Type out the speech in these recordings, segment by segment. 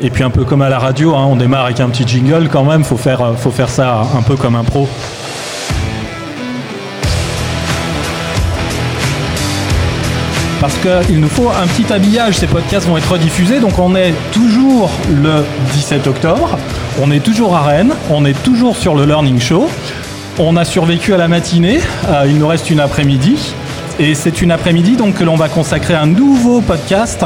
Et puis un peu comme à la radio, hein, on démarre avec un petit jingle quand même, faut faire, euh, faut faire ça un peu comme un pro. Parce qu'il nous faut un petit habillage, ces podcasts vont être rediffusés, donc on est toujours le 17 octobre, on est toujours à Rennes, on est toujours sur le Learning Show, on a survécu à la matinée, euh, il nous reste une après-midi, et c'est une après-midi donc que l'on va consacrer un nouveau podcast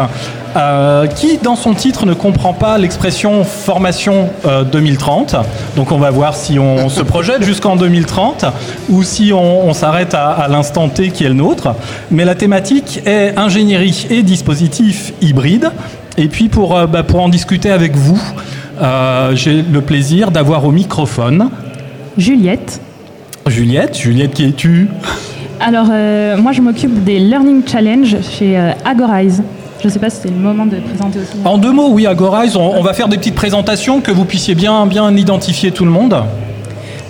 euh, qui, dans son titre, ne comprend pas l'expression formation 2030. Euh, donc on va voir si on se projette jusqu'en 2030 ou si on, s'arrête à, l'instant T qui est le nôtre. Mais la thématique est ingénierie et dispositifs hybrides. Et puis pour, euh, bah, pour en discuter avec vous, j'ai le plaisir d'avoir au microphone Juliette. Juliette, Juliette qui es-tu? Alors, moi, je m'occupe des Learning Challenge chez Agorize. Je ne sais pas si c'est le moment de présenter aussi. En deux mots, oui, Agorize, on, on, va faire des petites présentations que vous puissiez bien, bien identifier tout le monde.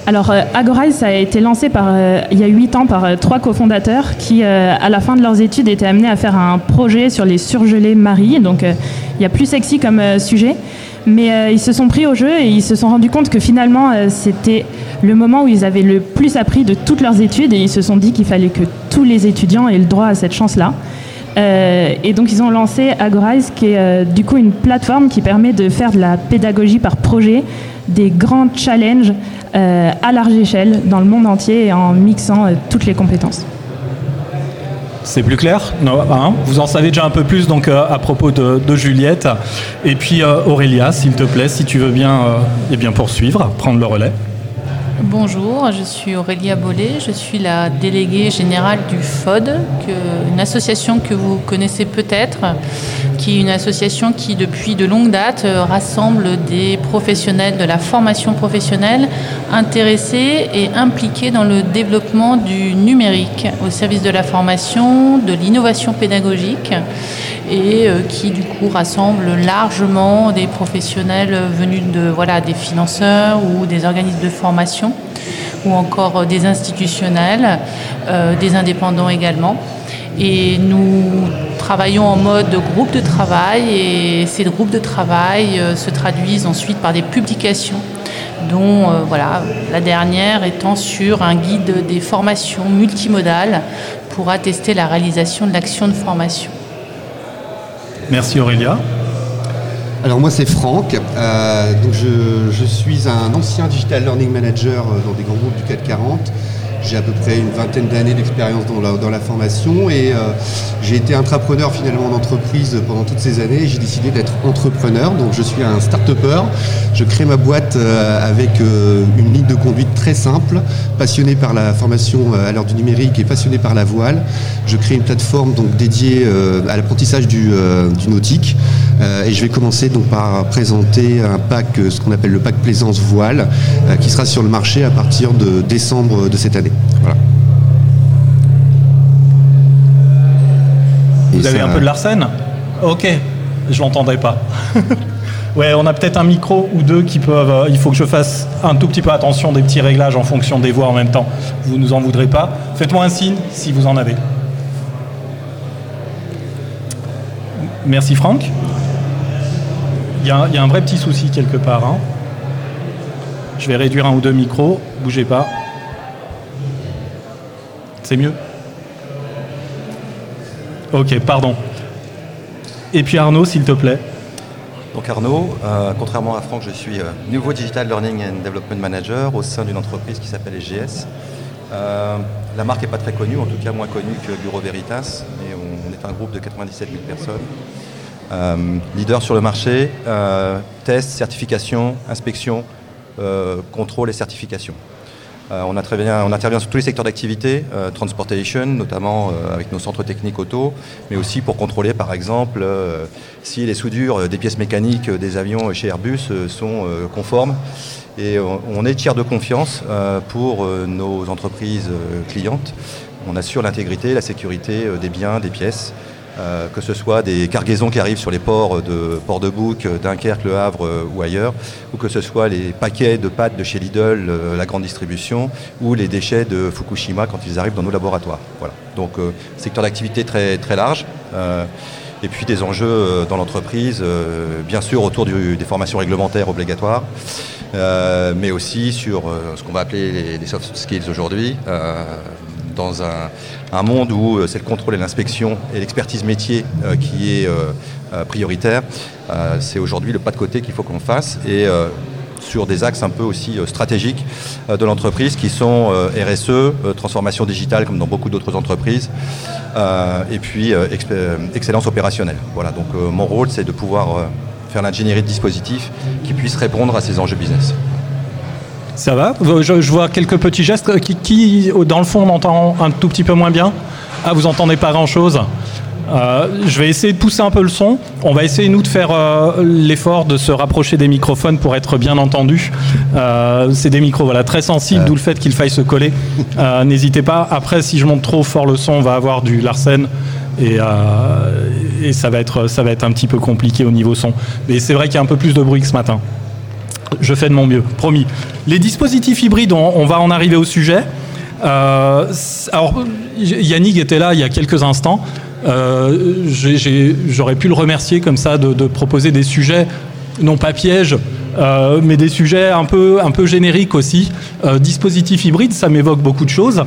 Alors, euh, Agorize, ça a été lancé par, euh, il y a huit ans par euh, trois cofondateurs qui, à la fin de leurs études, étaient amenés à faire un projet sur les surgelés maris. Donc, il y a plus sexy comme sujet. Mais ils se sont pris au jeu et ils se sont rendus compte que finalement, c'était le moment où ils avaient le plus appris de toutes leurs études et ils se sont dit qu'il fallait que tous les étudiants aient le droit à cette chance-là. Euh, et donc ils ont lancé Agorize, qui est euh, du coup une plateforme qui permet de faire de la pédagogie par projet, des grands challenges euh, à large échelle dans le monde entier en mixant toutes les compétences. C'est plus clair? Non, hein? Vous en savez déjà un peu plus donc à propos de, Juliette. Et puis Aurélia, s'il te plaît, si tu veux bien, eh bien poursuivre, prendre le relais. Bonjour, je suis Aurélia Bollet, je suis la déléguée générale du FOD, une association que vous connaissez peut-être, qui est une association qui depuis de longues dates rassemble des professionnels de la formation professionnelle intéressés et impliqués dans le développement du numérique au service de la formation, de l'innovation pédagogique et euh, qui du coup rassemble largement des professionnels venus de voilà des financeurs ou des organismes de formation ou encore euh, des institutionnels, euh, des indépendants également. Et nous travaillons en mode groupe de travail et ces groupes de travail se traduisent ensuite par des publications dont voilà, la dernière étant sur un guide des formations multimodales pour attester la réalisation de l'action de formation. Merci Aurélia. Alors moi c'est Franck, euh, donc je, suis un ancien digital learning manager euh, dans des grands groupes du 440 j'ai à peu près une vingtaine d'années d'expérience dans la, formation et euh, j'ai été intrapreneur finalement d'entreprise pendant toutes ces années. J'ai décidé d'être entrepreneur, donc je suis un start-upper. Je crée ma boîte euh, avec euh, une ligne de conduite très simple, passionné par la formation à l'heure du numérique et passionné par la voile. Je crée une plateforme donc dédiée à l'apprentissage du, du, nautique et je vais commencer donc par présenter un pack, ce qu'on appelle le pack plaisance voile, qui sera sur le marché à partir de décembre de cette année. Vous avez un peu de l'arsène Ok, je l'entendrai pas. ouais, on a peut-être un micro ou deux qui peuvent. Euh, il faut que je fasse un tout petit peu attention des petits réglages en fonction des voix en même temps. Vous nous en voudrez pas. Faites-moi un signe si vous en avez. Merci Franck. Il y, a, un vrai petit souci quelque part. Hein. Je vais réduire un ou deux micros. Bougez pas. Mieux Ok, pardon. Et puis Arnaud, s'il te plaît. Donc Arnaud, euh, contrairement à Franck, je suis euh, nouveau Digital Learning and Development Manager au sein d'une entreprise qui s'appelle SGS. Euh, la marque n'est pas très connue, en tout cas moins connue que Bureau Veritas, mais on, est un groupe de 97 000 personnes. leader sur le marché, test, certification, inspection, contrôle et certification. Euh, on, intervient, sur tous les secteurs d'activité, euh, transportation, notamment euh, avec nos centres techniques auto, mais aussi pour contrôler par exemple si les soudures des pièces mécaniques des avions chez Airbus sont conformes. Et on est tiers de confiance pour nos entreprises clientes. On assure l'intégrité, la sécurité des biens, des pièces. Euh, que ce soit des cargaisons qui arrivent sur les ports de Port de Bouc, Dunkerque, Le Havre euh, ou ailleurs, ou que ce soit les paquets de pâtes de chez Lidl, euh, la grande distribution, ou les déchets de Fukushima quand ils arrivent dans nos laboratoires. Voilà. Donc secteur d'activité très, très large. Et puis des enjeux dans l'entreprise, bien sûr autour des formations réglementaires obligatoires, mais aussi sur ce qu'on va appeler les, soft skills aujourd'hui dans un, monde où c'est le contrôle et l'inspection et l'expertise métier qui est prioritaire, c'est aujourd'hui le pas de côté qu'il faut qu'on fasse. Et sur des axes un peu aussi euh, stratégiques euh, de l'entreprise qui sont euh, RSE, transformation digitale comme dans beaucoup d'autres entreprises, et puis excellence opérationnelle. Voilà, donc mon rôle c'est de pouvoir faire l'ingénierie de dispositifs qui puissent répondre à ces enjeux business. Ça va je, vois quelques petits gestes qui, dans le fond, on entend un tout petit peu moins bien. Ah, vous entendez pas grand-chose euh, je vais essayer de pousser un peu le son. On va essayer, nous, de faire euh, l'effort de se rapprocher des microphones pour être bien entendu. Euh, c'est des micros voilà, très sensibles, d'où le fait qu'il faille se coller. N'hésitez pas. Après, si je monte trop fort le son, on va avoir du Larsen. Et, et, ça, va être, ça va être un petit peu compliqué au niveau son. Mais c'est vrai qu'il y a un peu plus de bruit que ce matin. Je fais de mon mieux, promis. Les dispositifs hybrides, on, va en arriver au sujet. alors, Yannick était là il y a quelques instants. Euh, j'aurais pu le remercier comme ça de, proposer des sujets non pas pièges, euh, mais des sujets un peu, un peu génériques aussi. Euh, dispositif hybride, ça m'évoque beaucoup de choses.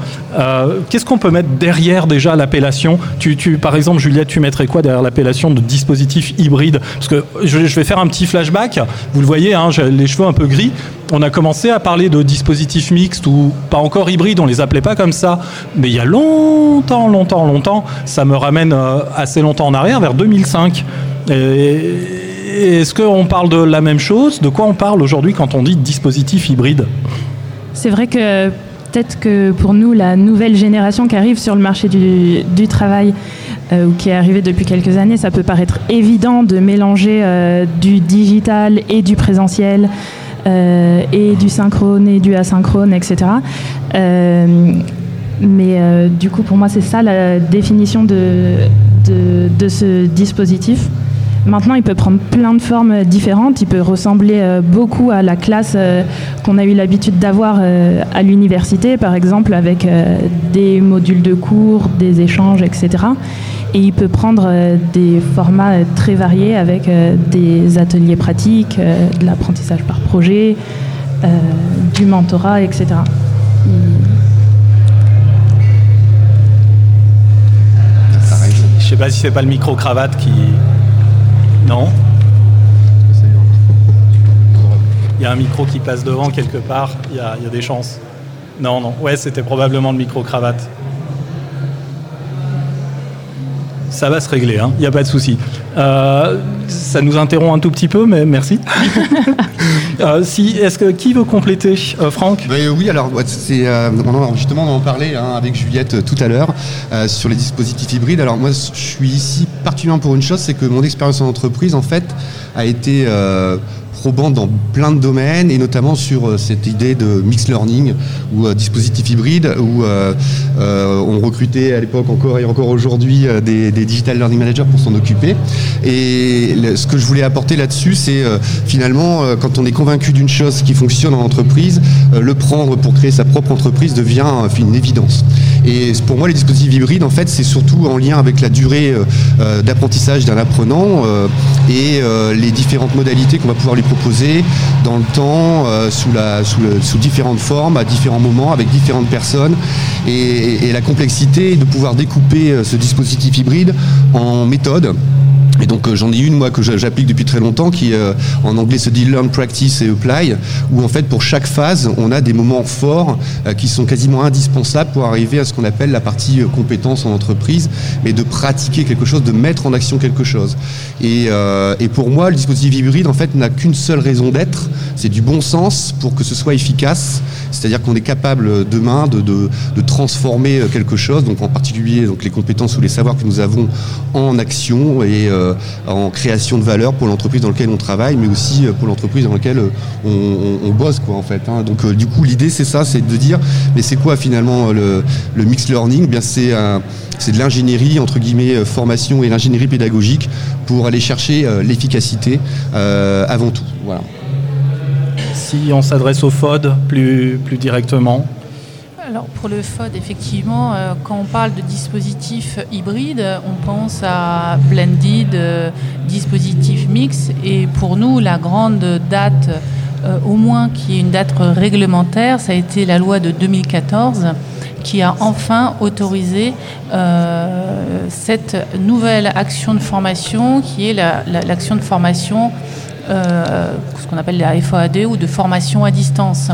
Qu'est-ce qu'on peut mettre derrière déjà l'appellation tu, Par exemple, Juliette, tu mettrais quoi derrière l'appellation de dispositif hybride Parce que je, vais faire un petit flashback. Vous le voyez, hein, les cheveux un peu gris on a commencé à parler de dispositifs mixtes ou pas encore hybrides, on les appelait pas comme ça, mais il y a longtemps, longtemps, longtemps, ça me ramène euh, assez longtemps en arrière, vers 2005. Est-ce qu'on parle de la même chose? De quoi on parle aujourd'hui quand on dit dispositif hybride? C'est vrai que peut-être que pour nous, la nouvelle génération qui arrive sur le marché du, travail, euh, ou qui est arrivée depuis quelques années, ça peut paraître évident de mélanger euh, du digital et du présentiel. Euh, et du synchrone et du asynchrone, etc. Mais du coup, pour moi, c'est ça la définition de, ce dispositif. Maintenant, il peut prendre plein de formes différentes. Il peut ressembler beaucoup à la classe qu'on a eu l'habitude d'avoir à l'université, par exemple, avec des modules de cours, des échanges, etc. Et il peut prendre euh, des formats euh, très variés avec euh, des ateliers pratiques, de l'apprentissage par projet, du mentorat, etc. Je sais pas si c'est pas le micro-cravate qui. Non Il y a un micro qui passe devant quelque part, il y a, il y a des chances. Non, non, ouais, c'était probablement le micro-cravate. Ça va se régler, il hein, n'y a pas de souci. Euh, ça nous interrompt un tout petit peu, mais merci. Euh, si, est-ce que qui veut compléter, euh, Franck? Ben, Oui, alors c'est justement on en parlait hein, avec Juliette tout à l'heure sur les dispositifs hybrides. Alors moi, je suis ici particulièrement pour une chose, c'est que mon expérience en entreprise, en fait, a été probant dans plein de domaines et notamment sur euh, cette idée de mixed learning ou euh, dispositif hybride où euh, on recrutait à l'époque encore et encore aujourd'hui des, digital learning managers pour s'en occuper. Et ce que je voulais apporter là-dessus, c'est finalement quand on est convaincu d'une chose qui fonctionne en entreprise, le prendre pour créer sa propre entreprise devient une évidence. Et pour moi, les dispositifs hybrides, en fait, c'est surtout en lien avec la durée d'apprentissage d'un apprenant et les différentes modalités qu'on va pouvoir lui proposer dans le temps, euh, sous, différentes formes, à différents moments, avec différentes personnes. Et, la complexité de pouvoir découper euh, ce dispositif hybride en méthodes et donc euh, j'en ai une moi que j'applique depuis très longtemps qui euh, en anglais se dit learn, practice et apply où en fait pour chaque phase on a des moments forts euh, qui sont quasiment indispensables pour arriver à ce qu'on appelle la partie compétence en entreprise mais de pratiquer quelque chose, de mettre en action quelque chose. Et, et pour moi le dispositif hybride en fait n'a qu'une seule raison d'être, c'est du bon sens pour que ce soit efficace, c'est-à-dire qu'on est capable demain de, de, de, transformer quelque chose, donc en particulier donc les compétences ou les savoirs que nous avons en action et euh, en création de valeur pour l'entreprise dans laquelle on travaille, mais aussi euh, pour l'entreprise dans laquelle euh, on, bosse, quoi, en fait. Hein. Donc, du coup, l'idée, c'est ça, c'est de dire, mais c'est quoi finalement le, le mixed learning? Eh Bien, c'est c'est de l'ingénierie entre guillemets formation et l'ingénierie pédagogique pour aller chercher l'efficacité avant tout. Si on s'adresse au FOD plus, plus directement, alors pour le FOD, effectivement, euh, quand on parle de dispositifs hybrides, on pense à blended, euh, dispositif mix. Et pour nous, la grande date, euh, au moins qui est une date réglementaire, ça a été la loi de 2014 qui a enfin autorisé cette nouvelle action de formation qui est l'action de formation euh, ce qu'on appelle la FAAD ou de formation à distance.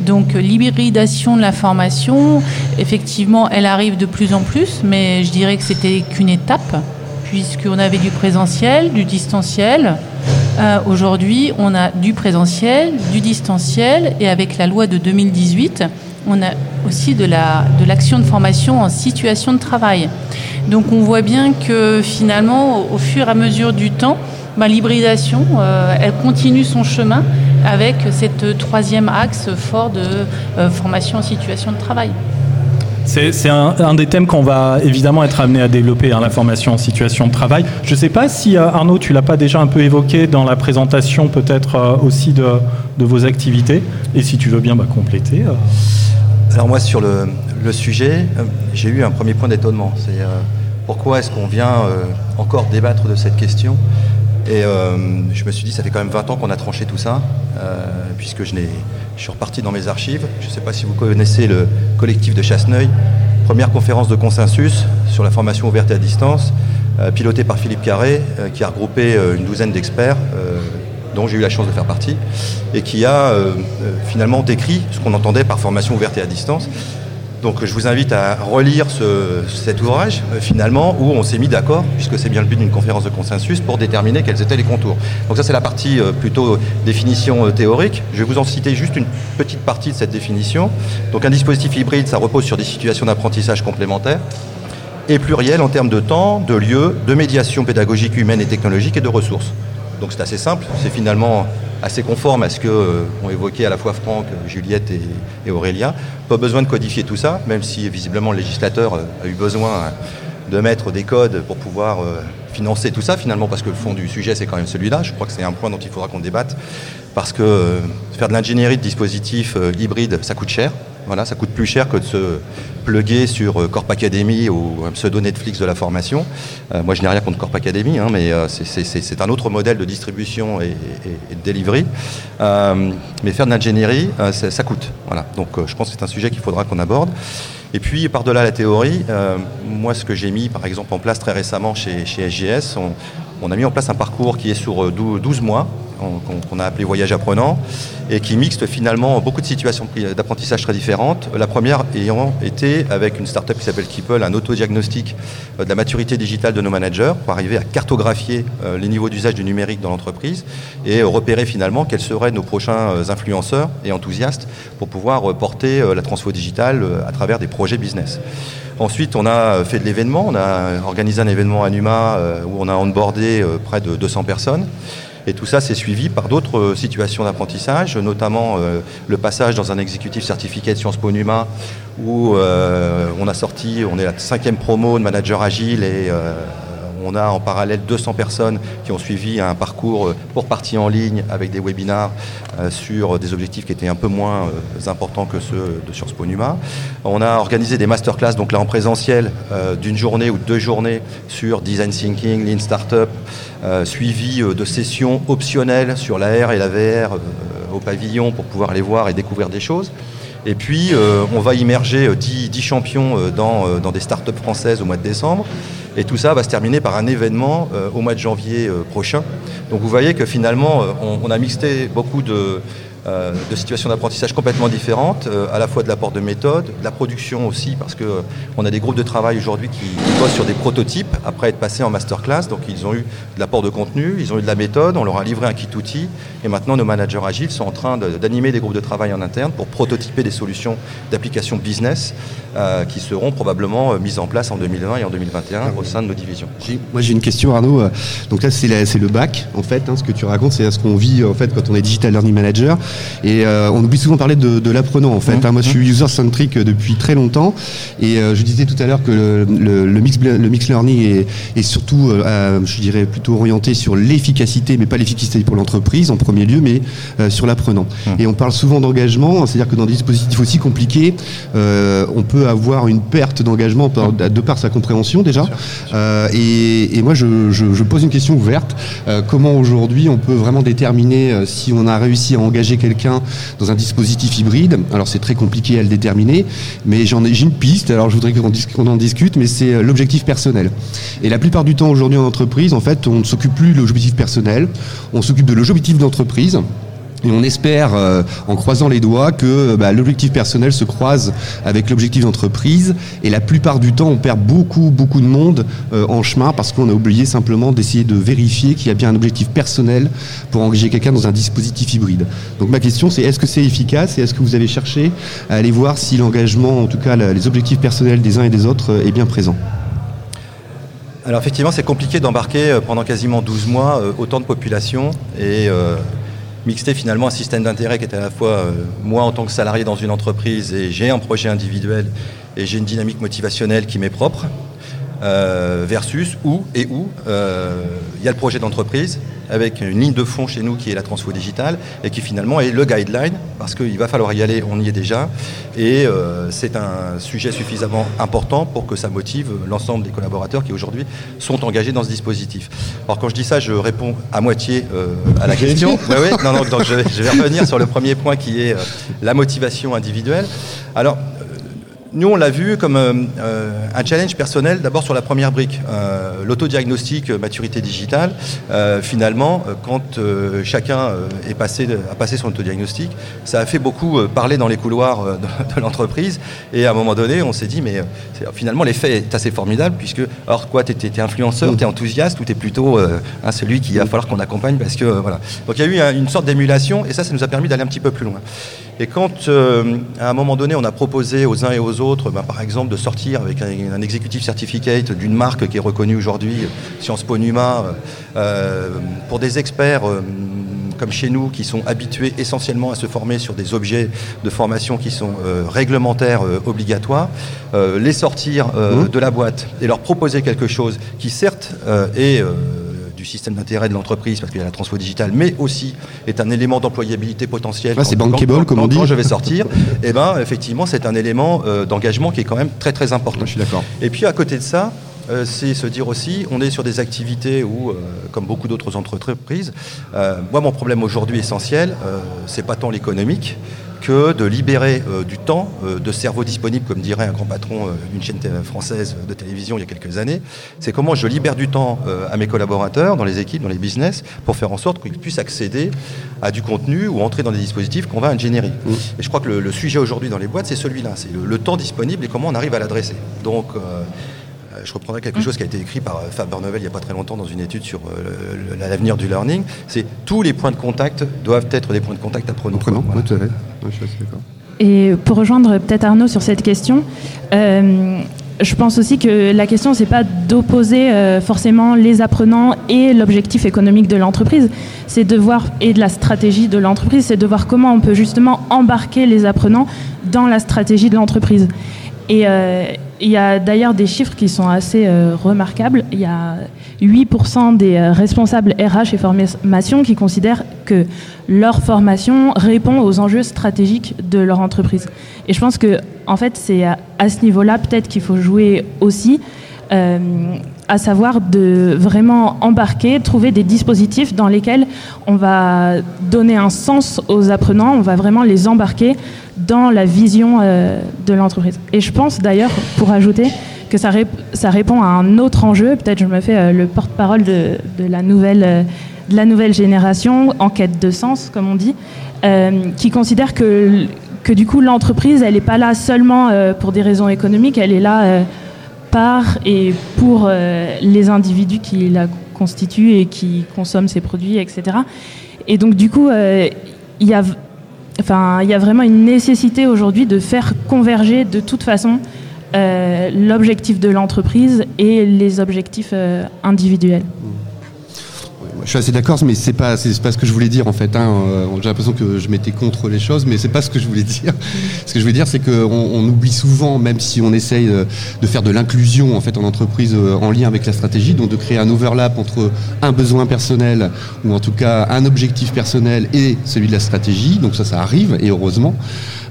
Donc l'hybridation de la formation, effectivement, elle arrive de plus en plus, mais je dirais que c'était qu'une étape, puisqu'on avait du présentiel, du distanciel. Euh, aujourd'hui, on a du présentiel, du distanciel, et avec la loi de 2018, on a aussi de l'action la, de, de formation en situation de travail. Donc on voit bien que finalement, au fur et à mesure du temps, l'hybridation, euh, elle continue son chemin avec cette troisième axe fort de euh, formation en situation de travail. C'est un, des thèmes qu'on va évidemment être amené à développer, hein, la formation en situation de travail. Je ne sais pas si, euh, Arnaud, tu l'as pas déjà un peu évoqué dans la présentation peut-être aussi de, vos activités, et si tu veux bien bah, compléter. Alors moi, sur le, sujet, j'ai eu un premier point d'étonnement. C'est pourquoi est-ce qu'on vient encore débattre de cette question? Et euh, je me suis dit, ça fait quand même 20 ans qu'on a tranché tout ça, euh, puisque je, suis reparti dans mes archives. Je ne sais pas si vous connaissez le collectif de Chasseneuil, première conférence de consensus sur la formation ouverte et à distance, euh, pilotée par Philippe Carré, qui a regroupé une douzaine d'experts, dont j'ai eu la chance de faire partie, et qui a finalement décrit ce qu'on entendait par formation ouverte et à distance. Donc je vous invite à relire cet ouvrage, euh, finalement, où on s'est mis d'accord, puisque c'est bien le but d'une conférence de consensus, pour déterminer quels étaient les contours. Donc ça c'est la partie euh, plutôt définition euh, théorique. Je vais vous en citer juste une petite partie de cette définition. Donc un dispositif hybride, ça repose sur des situations d'apprentissage complémentaires et pluriel en termes de temps, de lieu, de médiation pédagogique humaine et technologique et de ressources. Donc c'est assez simple, c'est finalement assez conforme à ce que euh, ont évoqué à la fois Franck, Juliette et, Aurélia. Pas besoin de codifier tout ça, même si visiblement le législateur euh, a eu besoin de mettre des codes pour pouvoir euh, financer tout ça finalement, parce que le fond du sujet c'est quand même celui-là. Je crois que c'est un point dont il faudra qu'on débatte, parce que faire de l'ingénierie de dispositifs hybrides, ça coûte cher. Voilà, ça coûte plus cher que de se pluguer sur euh, Corp Academy ou un pseudo Netflix de la formation. Euh, moi, je n'ai rien contre Corp Academy, hein, mais euh, c'est un autre modèle de distribution et, de delivery. mais faire de l'ingénierie, ça, coûte. Voilà. Donc, je pense que c'est un sujet qu'il faudra qu'on aborde. Et puis, par-delà la théorie, moi, ce que j'ai mis, par exemple, en place très récemment chez, chez SGS, on, on a mis en place un parcours qui est sur 12 mois, qu'on a appelé voyage apprenant, et qui mixte finalement beaucoup de situations d'apprentissage très différentes. La première ayant été avec une startup qui s'appelle Keeple, un autodiagnostic euh, de la maturité digitale de nos managers pour arriver à cartographier euh, les niveaux d'usage du numérique dans l'entreprise et repérer finalement quels seraient nos prochains euh, influenceurs et enthousiastes pour pouvoir porter la transfo digitale à travers des projets business. Ensuite, on a fait de l'événement, on a organisé un événement à Numa où on a onboardé près de 200 personnes. Et tout ça, c'est suivi par d'autres euh, situations d'apprentissage, notamment euh, le passage dans un exécutif certificat de Sciences Po Numa, où euh, on a sorti, on est la cinquième promo de manager agile et on a en parallèle 200 personnes qui ont suivi un parcours pour partie en ligne avec des webinars sur des objectifs qui étaient un peu moins importants que ceux de Sciences Po Numa. On a organisé des masterclass, donc là en présentiel, d'une journée ou deux journées sur design thinking, lean startup, euh, suivi euh, de sessions optionnelles sur l'AR et la VR euh, au pavillon pour pouvoir aller voir et découvrir des choses. Et puis, on va immerger 10, champions dans, des startups françaises au mois de décembre. Et tout ça va se terminer par un événement au mois de janvier prochain. Donc vous voyez que finalement, on a mixé beaucoup de, euh, de situations d'apprentissage complètement différentes, euh, à la fois de l'apport de méthode, de la production aussi, parce qu'on euh, a des groupes de travail aujourd'hui qui, bossent sur des prototypes après être passés en masterclass. Donc ils ont eu de l'apport de contenu, ils ont eu de la méthode, on leur a livré un kit outil, et maintenant nos managers agiles sont en train d'animer des groupes de travail en interne pour prototyper des solutions d'application business qui seront probablement mises en place en 2020 et en 2021 au sein de nos divisions. Moi j'ai une question Arnaud. Donc là c'est le bac en fait, hein, ce que tu racontes, c'est ce qu'on vit en fait quand on est digital learning manager. Et on oublie souvent de parler de, l'apprenant en fait. Mmh. Hein. moi, je suis mmh. user-centric depuis très longtemps. Et je disais tout à l'heure que le, le, mix, le mix learning est, surtout, je dirais, plutôt orienté sur l'efficacité, mais pas l'efficacité pour l'entreprise en premier lieu, mais sur l'apprenant. Mmh. Et on parle souvent d'engagement, c'est-à-dire que dans des dispositifs aussi compliqués, on peut avoir une perte d'engagement de par sa compréhension déjà. et, moi, je, pose une question ouverte. Euh, comment aujourd'hui on peut vraiment déterminer euh, si on a réussi à engager quelqu'un dans un dispositif hybride Alors c'est très compliqué à le déterminer, mais j'ai une piste. Alors je voudrais qu'on, en discute, mais c'est euh, l'objectif personnel. Et la plupart du temps aujourd'hui en entreprise, en fait, on ne s'occupe plus de l'objectif personnel, on s'occupe de l'objectif d'entreprise. Et on espère, euh, en croisant les doigts, que bah, l'objectif personnel se croise avec l'objectif d'entreprise. Et la plupart du temps, on perd beaucoup, beaucoup de monde euh, en chemin parce qu'on a oublié simplement d'essayer de vérifier qu'il y a bien un objectif personnel pour engager quelqu'un dans un dispositif hybride. Donc ma question, c'est est-ce que c'est efficace et est-ce que vous avez cherché à aller voir si l'engagement, en tout cas les objectifs personnels des uns et des autres, euh, est bien présent? Alors effectivement, c'est compliqué d'embarquer pendant quasiment 12 mois autant de population et mixter finalement un système d'intérêt qui était à la fois euh, moi en tant que salarié dans une entreprise et j'ai un projet individuel et j'ai une dynamique motivationnelle qui m'est propre, euh, versus où et où euh, il y a le projet d'entreprise avec une ligne de fond chez nous qui est la transfo digitale et qui finalement est le guideline parce qu'il va falloir y aller, on y est déjà et euh, c'est un sujet suffisamment important pour que ça motive l'ensemble des collaborateurs qui aujourd'hui sont engagés dans ce dispositif. Alors quand je dis ça, je réponds à moitié à la question. oui, non, non, donc je, vais revenir sur le premier point qui est la motivation individuelle. Alors nous, on l'a vu comme euh, euh, un challenge personnel, d'abord sur la première brique, euh, l'autodiagnostic maturité digitale. finalement, quand chacun est passé, a passé son autodiagnostic, ça a fait beaucoup parler dans les couloirs de, l'entreprise. Et à un moment donné, on s'est dit, mais finalement, l'effet est assez formidable, puisque, alors quoi, tu es, influenceur, tu es enthousiaste, ou tu plutôt hein, celui qui va falloir qu'on accompagne, parce que voilà. Donc il y a eu une sorte d'émulation, et ça, ça nous a permis d'aller un petit peu plus loin. Et quand, à un moment donné, on a proposé aux uns et aux autres, bah, par exemple, de sortir avec un, exécutif certificate d'une marque qui est reconnue aujourd'hui, Sciences Po Numa, euh, pour des experts euh, comme chez nous qui sont habitués essentiellement à se former sur des objets de formation qui sont euh, réglementaires obligatoires, les sortir mmh. de la boîte et leur proposer quelque chose qui certes est du système d'intérêt de l'entreprise, parce qu'il y a la transfo digitale, mais aussi est un élément d'employabilité potentiel. c'est bankable, comme on dit. Quand je vais sortir, et eh ben, effectivement, c'est un élément euh, d'engagement qui est quand même très très important. Je suis d'accord. Et puis à côté de ça, euh, c'est se dire aussi, on est sur des activités où, euh, comme beaucoup d'autres entreprises, moi mon problème aujourd'hui essentiel, c'est pas tant l'économique, que de libérer euh, du temps, euh, de cerveau disponible, comme dirait un grand patron euh, d'une chaîne française de télévision il y a quelques années. C'est comment je libère du temps à mes collaborateurs, dans les équipes, dans les business, pour faire en sorte qu'ils puissent accéder à du contenu ou entrer dans des dispositifs qu'on va ingénierer. Mmh. Et je crois que le, sujet aujourd'hui dans les boîtes, c'est celui-là, c'est le, temps disponible et comment on arrive à l'adresser. Donc, je reprendrai quelque chose qui a été écrit par Fab Barnevel il n'y a pas très longtemps dans une étude sur l'avenir du learning. C'est tous les points de contact doivent être des points de contact apprenants. Apprenants, tout à fait. Et pour rejoindre peut-être Arnaud sur cette question, euh, je pense aussi que la question, c'est pas d'opposer euh, forcément les apprenants et l'objectif économique de l'entreprise, c'est de voir, et de la stratégie de l'entreprise, c'est de voir comment on peut justement embarquer les apprenants dans la stratégie de l'entreprise. Et euh, il y a d'ailleurs des chiffres qui sont assez remarquables. Il y a 8% des responsables RH et formation qui considèrent que leur formation répond aux enjeux stratégiques de leur entreprise. Et je pense que, en fait, c'est à, ce niveau-là peut-être qu'il faut jouer aussi, euh, à savoir de vraiment embarquer, trouver des dispositifs dans lesquels on va donner un sens aux apprenants, on va vraiment les embarquer dans la vision euh, de l'entreprise. Et je pense d'ailleurs, pour ajouter, que ça, répond à un autre enjeu. Peut-être je me fais euh, le porte-parole de, la nouvelle de la nouvelle génération, en quête de sens, comme on dit, qui considère que, que du coup l'entreprise, elle n'est pas là seulement pour des raisons économiques, elle est là par et pour les individus qui la constituent et qui consomment ces produits, etc. Et donc du coup, il y a Enfin, il y a vraiment une nécessité aujourd'hui de faire converger de toute façon l'objectif de l'entreprise et les objectifs individuels. Je suis assez d'accord, mais c'est pas, c'est pas ce que je voulais dire en fait. Hein. Euh, j'ai l'impression que je m'étais contre les choses, mais c'est pas ce que je voulais dire. Ce que je veux dire, c'est qu'on on oublie souvent, même si on essaye de faire de l'inclusion en fait en entreprise euh, en lien avec la stratégie, donc de créer un overlap entre un besoin personnel ou en tout cas un objectif personnel et celui de la stratégie. Donc ça, ça arrive et heureusement.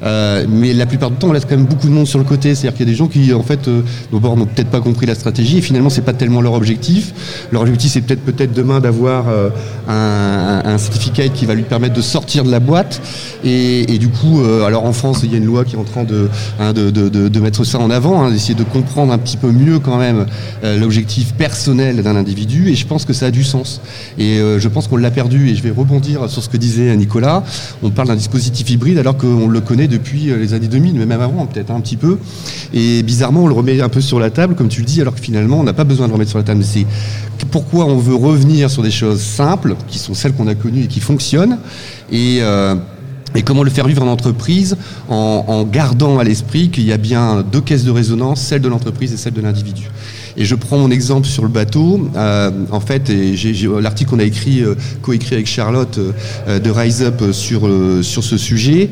Euh, mais la plupart du temps, on laisse quand même beaucoup de monde sur le côté. C'est-à-dire qu'il y a des gens qui, en fait, euh, d'abord n'ont peut-être pas compris la stratégie et finalement, c'est pas tellement leur objectif. Leur objectif, c'est peut-être peut-être demain d'avoir euh, un, un, certificat qui va lui permettre de sortir de la boîte. Et, et du coup, euh, alors en France, il y a une loi qui est en train de, hein, de, de, de, mettre ça en avant, hein, d'essayer de comprendre un petit peu mieux quand même l'objectif personnel d'un individu. Et je pense que ça a du sens. Et je pense qu'on l'a perdu. Et je vais rebondir sur ce que disait Nicolas. On parle d'un dispositif hybride alors qu'on le connaît depuis euh, les années 2000, mais même avant, peut-être un petit peu. Et bizarrement, on le remet un peu sur la table, comme tu le dis, alors que finalement, on n'a pas besoin de le remettre sur la table. C'est pourquoi on veut revenir sur des choses simples, qui sont celles qu'on a connues et qui fonctionnent. Et euh, et comment le faire vivre en entreprise en, gardant à l'esprit qu'il y a bien deux caisses de résonance, celle de l'entreprise et celle de l'individu. Et je prends mon exemple sur le bateau. Euh, en fait, l'article qu'on a écrit, euh, coécrit avec Charlotte euh, de Rise Up sur sur ce sujet,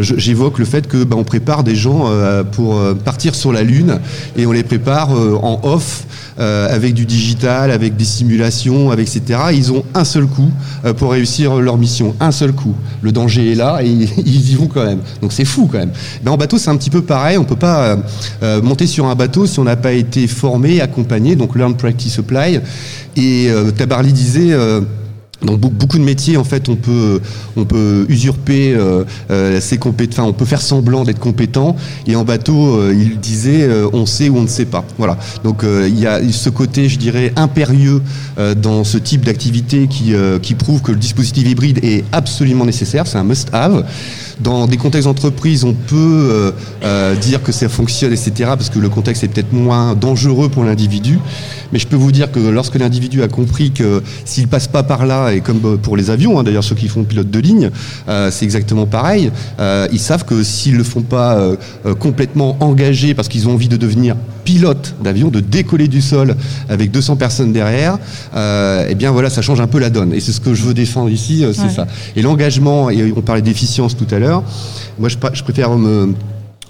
j'évoque le fait que bah, on prépare des gens pour partir sur la lune et on les prépare en off avec du digital, avec des simulations, avec etc. Ils ont un seul coup pour réussir leur mission, un seul coup. Le danger est là et ils y vont quand même. Donc c'est fou quand même. Ben, en bateau, c'est un petit peu pareil. On peut pas monter sur un bateau si on n'a pas été formé accompagner, donc Learn, Practice, Apply. Et euh, Tabarly disait... Euh, donc beaucoup de métiers en fait on peut on peut usurper euh, euh ses compétences, enfin on peut faire semblant d'être compétent et en bateau il disait on sait ou on ne sait pas. Voilà. Donc il y a ce côté je dirais impérieux dans ce type d'activité qui qui prouve que le dispositif hybride est absolument nécessaire, c'est un must have. Dans des contextes d'entreprise, on peut euh, euh, dire que ça fonctionne, etc., parce que le contexte est peut-être moins dangereux pour l'individu. Mais je peux vous dire que lorsque l'individu a compris que s'il passe pas par là, et comme pour les avions, hein, d'ailleurs ceux qui font pilote de ligne, euh, c'est exactement pareil, ils savent que s'ils le font pas complètement engagés parce qu'ils ont envie de devenir pilote d'avion, de décoller du sol avec 200 personnes derrière, eh bien voilà, ça change un peu la donne. Et c'est ce que je veux défendre ici, c'est ça. Et l'engagement, et on parlait d'efficience tout à l'heure, moi, je, préfère me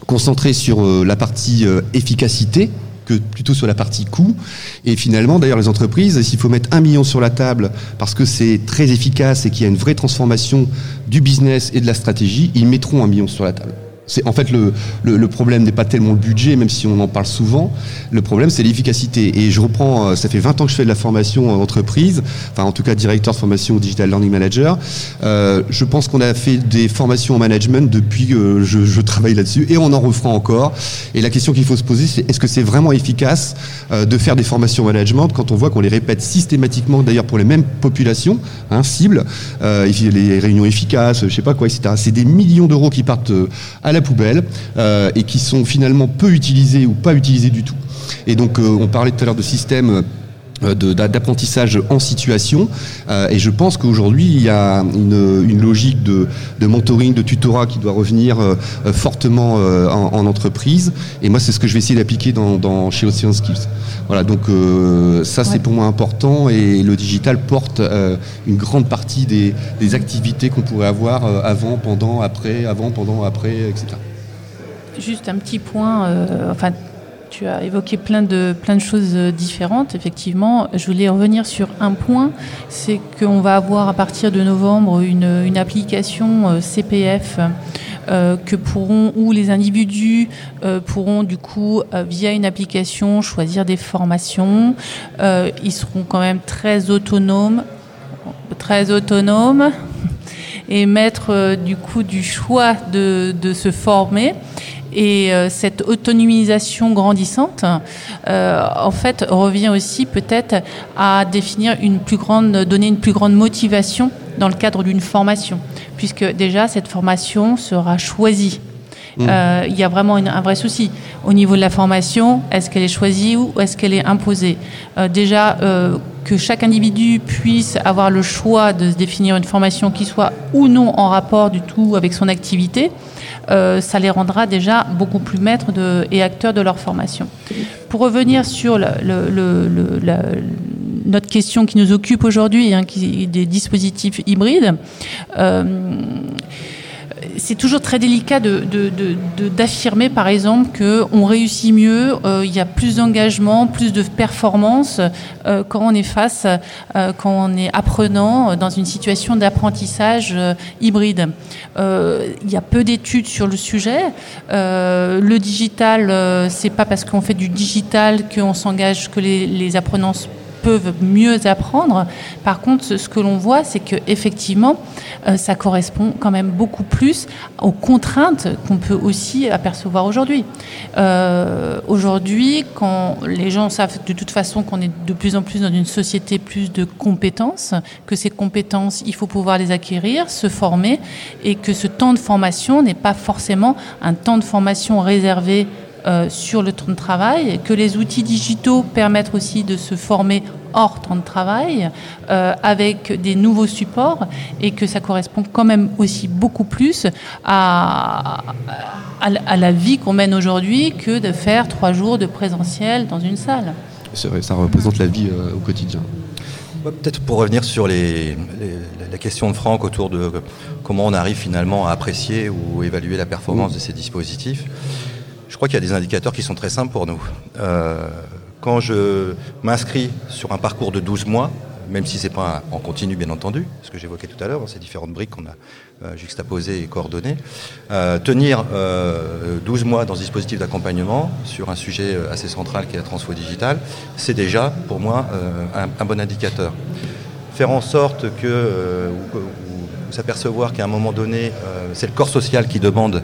concentrer sur euh, la partie euh, efficacité que plutôt sur la partie coût. Et finalement, d'ailleurs, les entreprises, s'il faut mettre un million sur la table parce que c'est très efficace et qu'il y a une vraie transformation du business et de la stratégie, ils mettront un million sur la table. En fait le, le, problème n'est pas tellement le budget, même si on en parle souvent. Le problème c'est l'efficacité. Et je reprends, euh, ça fait 20 ans que je fais de la formation en entreprise, enfin en tout cas directeur de formation au digital learning manager. Euh, je pense qu'on a fait des formations en management depuis que je, travaille là-dessus, et on en refera encore. Et la question qu'il faut se poser, c'est est-ce que c'est vraiment efficace euh, de faire des formations en management quand on voit qu'on les répète systématiquement, d'ailleurs pour les mêmes populations hein, cibles, euh, les réunions efficaces, je sais pas quoi, etc. C'est des millions d'euros qui partent euh, à poubelle euh, et qui sont finalement peu utilisés ou pas utilisés du tout. Et donc euh, on parlait tout à l'heure de systèmes d'apprentissage en situation et je pense qu'aujourd'hui il y a une, logique de, mentoring, de tutorat qui doit revenir fortement en, entreprise et moi c'est ce que je vais essayer d'appliquer dans, chez Ocean Skills. Voilà donc ça c'est pour moi important et le digital porte une grande partie des, des activités qu'on pourrait avoir avant, pendant, après, avant, pendant, après, etc. Juste un petit point, euh, enfin, tu as évoqué plein de, plein de choses euh, différentes, effectivement. Je voulais revenir sur un point, c'est qu'on va avoir à partir de novembre une, application euh, CPF que pourront, où les individus pourront du coup, via une application, choisir des formations. ils seront quand même très autonomes, très autonomes et mettre du coup du choix de se former. Et euh, cette autonomisation grandissante, euh, en fait, revient aussi peut-être à définir une plus grande, donner une plus grande motivation dans le cadre d'une formation, puisque déjà cette formation sera choisie. Mmh. Euh, il y a vraiment un vrai souci au niveau de la formation. Est-ce qu'elle est choisie ou est-ce qu'elle est imposée? Déjà, que chaque individu puisse avoir le choix de se définir une formation qui soit ou non en rapport du tout avec son activité, euh, ça les rendra déjà beaucoup plus maîtres et acteurs de leur formation. Pour revenir sur notre question qui nous occupe aujourd'hui, hein, qui des dispositifs hybrides. Euh, c'est toujours très délicat d'affirmer, par exemple, qu'on réussit mieux, euh, il y a plus d'engagement, plus de performance euh, quand on est face, euh, quand on est apprenant dans une situation d'apprentissage hybride. il y a peu d'études sur le sujet. le digital, c'est pas parce qu'on fait du digital qu'on s'engage, que les, les apprenants peuvent mieux apprendre. Par contre, ce que l'on voit, c'est que effectivement, euh, ça correspond quand même beaucoup plus aux contraintes qu'on peut aussi apercevoir aujourd'hui. Euh, aujourd'hui, quand les gens savent de toute façon qu'on est de plus en plus dans une société plus de compétences, que ces compétences, il faut pouvoir les acquérir, se former, et que ce temps de formation n'est pas forcément un temps de formation réservé euh, sur le temps de travail, que les outils digitaux permettent aussi de se former hors temps de travail euh, avec des nouveaux supports et que ça correspond quand même aussi beaucoup plus à, à, la vie qu'on mène aujourd'hui que de faire trois jours de présentiel dans une salle. C'est vrai, ça représente la vie euh, au quotidien. Peut-être pour revenir sur les, la question de Franck autour de comment on arrive finalement à apprécier ou évaluer la performance de ces dispositifs. Je crois qu'il y a des indicateurs qui sont très simples pour nous. Euh, quand je m'inscris sur un parcours de 12 mois, même si ce n'est pas en continu bien entendu, ce que j'évoquais tout à l'heure, ces différentes briques qu'on a euh, juxtaposées et coordonnées, euh, tenir 12 mois dans ce dispositif d'accompagnement sur un sujet assez central qui est la transfo digitale, c'est déjà pour moi un, bon indicateur. Faire en sorte que, ou, s'apercevoir qu'à un moment donné, c'est le corps social qui demande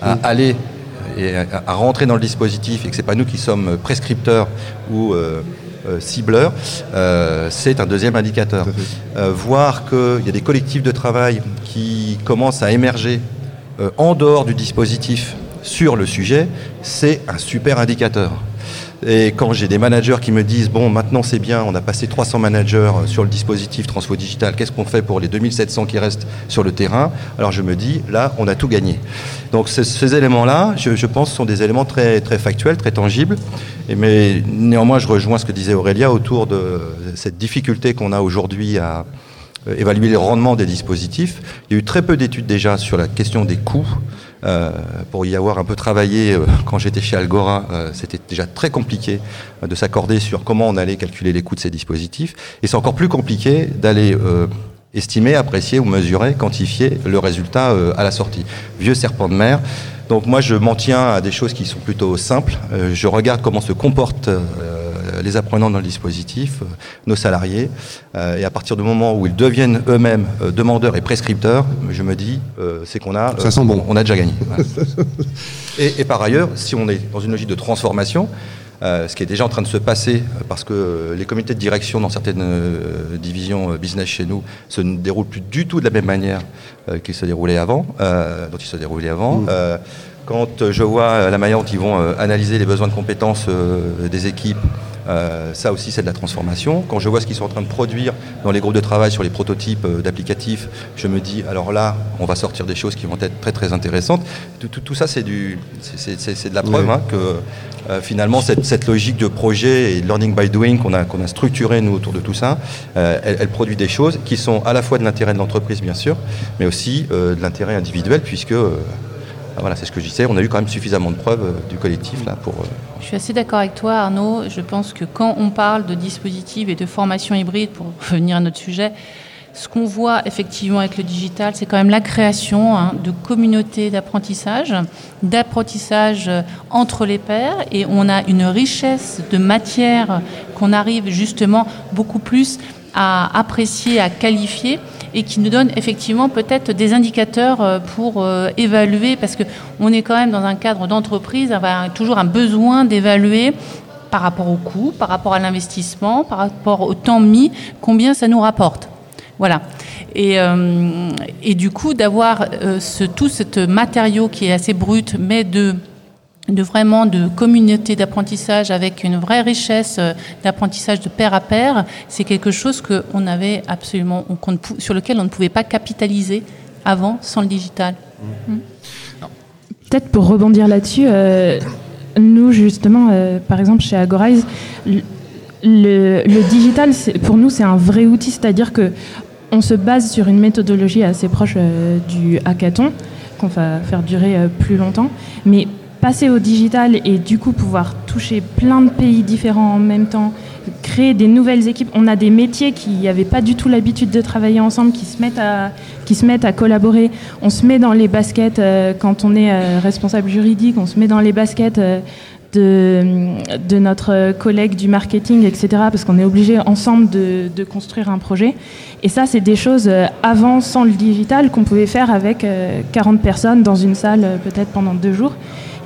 à aller et à, rentrer dans le dispositif et que ce n'est pas nous qui sommes prescripteurs ou euh, euh, cibleurs, euh, c'est un deuxième indicateur. voir qu'il y a des collectifs de travail qui commencent à émerger en dehors du dispositif sur le sujet, c'est un super indicateur. Et quand j'ai des managers qui me disent bon maintenant c'est bien, on a passé 300 managers sur le dispositif Transfo Digital, qu'est-ce qu'on fait pour les 2700 qui restent sur le terrain? Alors je me dis là on a tout gagné. Donc ces éléments-là, je, pense, sont des éléments très très factuels, très tangibles. Mais néanmoins je rejoins ce que disait Aurélia autour de cette difficulté qu'on a aujourd'hui à euh, évaluer les rendements des dispositifs. Il y a eu très peu d'études déjà sur la question des coûts. Euh, pour y avoir un peu travaillé euh, quand j'étais chez Algora, euh, c'était déjà très compliqué de s'accorder sur comment on allait calculer les coûts de ces dispositifs. Et c'est encore plus compliqué d'aller estimer, apprécier ou mesurer, quantifier le résultat à la sortie. Vieux serpent de mer. Donc moi, je m'en tiens à des choses qui sont plutôt simples. je regarde comment se comportent les apprenants dans le dispositif, nos salariés. et à partir du moment où ils deviennent eux-mêmes demandeurs et prescripteurs, je me dis, c'est qu'on a, on a déjà gagné. et, par ailleurs, si on est dans une logique de transformation, ce qui est déjà en train de se passer, parce que les comités de direction dans certaines divisions business chez nous se déroulent plus du tout de la même manière qu'ils se déroulaient avant, dont ils se déroulaient avant. Mmh. Quand je vois la manière dont ils vont analyser les besoins de compétences des équipes, euh, ça aussi, c'est de la transformation. Quand je vois ce qu'ils sont en train de produire dans les groupes de travail sur les prototypes euh, d'applicatifs, je me dis, alors là, on va sortir des choses qui vont être très très intéressantes. Tout, ça, c'est de la preuve hein, que euh, finalement, cette, logique de projet et learning by doing qu'on a, qu'on a structuré nous autour de tout ça, elle, produit des choses qui sont à la fois de l'intérêt de l'entreprise, bien sûr, mais aussi de l'intérêt individuel, puisque voilà, c'est ce que je disais. On a eu quand même suffisamment de preuves euh, du collectif là pour. Euh, je suis assez d'accord avec toi, Arnaud. Je pense que quand on parle de dispositifs et de formation hybride, pour revenir à notre sujet, ce qu'on voit effectivement avec le digital, c'est quand même la création hein, de communautés d'apprentissage, d'apprentissage euh, entre les pairs, et on a une richesse de matière qu'on arrive justement beaucoup plus à apprécier, à qualifier et qui nous donne effectivement peut-être des indicateurs euh, pour euh, évaluer, parce qu'on est quand même dans un cadre d'entreprise, a toujours un besoin d'évaluer par rapport au coût, par rapport à l'investissement, par rapport au temps mis, combien ça nous rapporte. Voilà. Et, euh, du coup, d'avoir tout ce matériau qui est assez brut, mais de de vraiment de communauté d'apprentissage avec une vraie richesse euh, d'apprentissage de pair à pair, c'est quelque chose que on avait absolument, sur lequel on ne pouvait pas capitaliser avant sans le digital. Mmh. Peut-être pour rebondir là-dessus, euh, nous justement, euh, par exemple chez Agorize, le, le digital, pour nous, c'est un vrai outil, c'est-à-dire que on se base sur une méthodologie assez proche euh, du hackathon, qu'on va faire durer euh, plus longtemps. Mais passer au digital et du coup pouvoir toucher plein de pays différents en même temps, créer des nouvelles équipes. On a des métiers qui n'avaient pas du tout l'habitude de travailler ensemble, qui se, mettent à, qui se mettent à collaborer. On se met dans les baskets euh, quand on est responsable juridique, on se met dans les baskets de, notre collègue du marketing, etc., parce qu'on est obligé ensemble de, construire un projet. Et ça, c'est des choses euh, avant, sans le digital, qu'on pouvait faire avec 40 euh, personnes dans une salle, euh, peut-être pendant deux jours.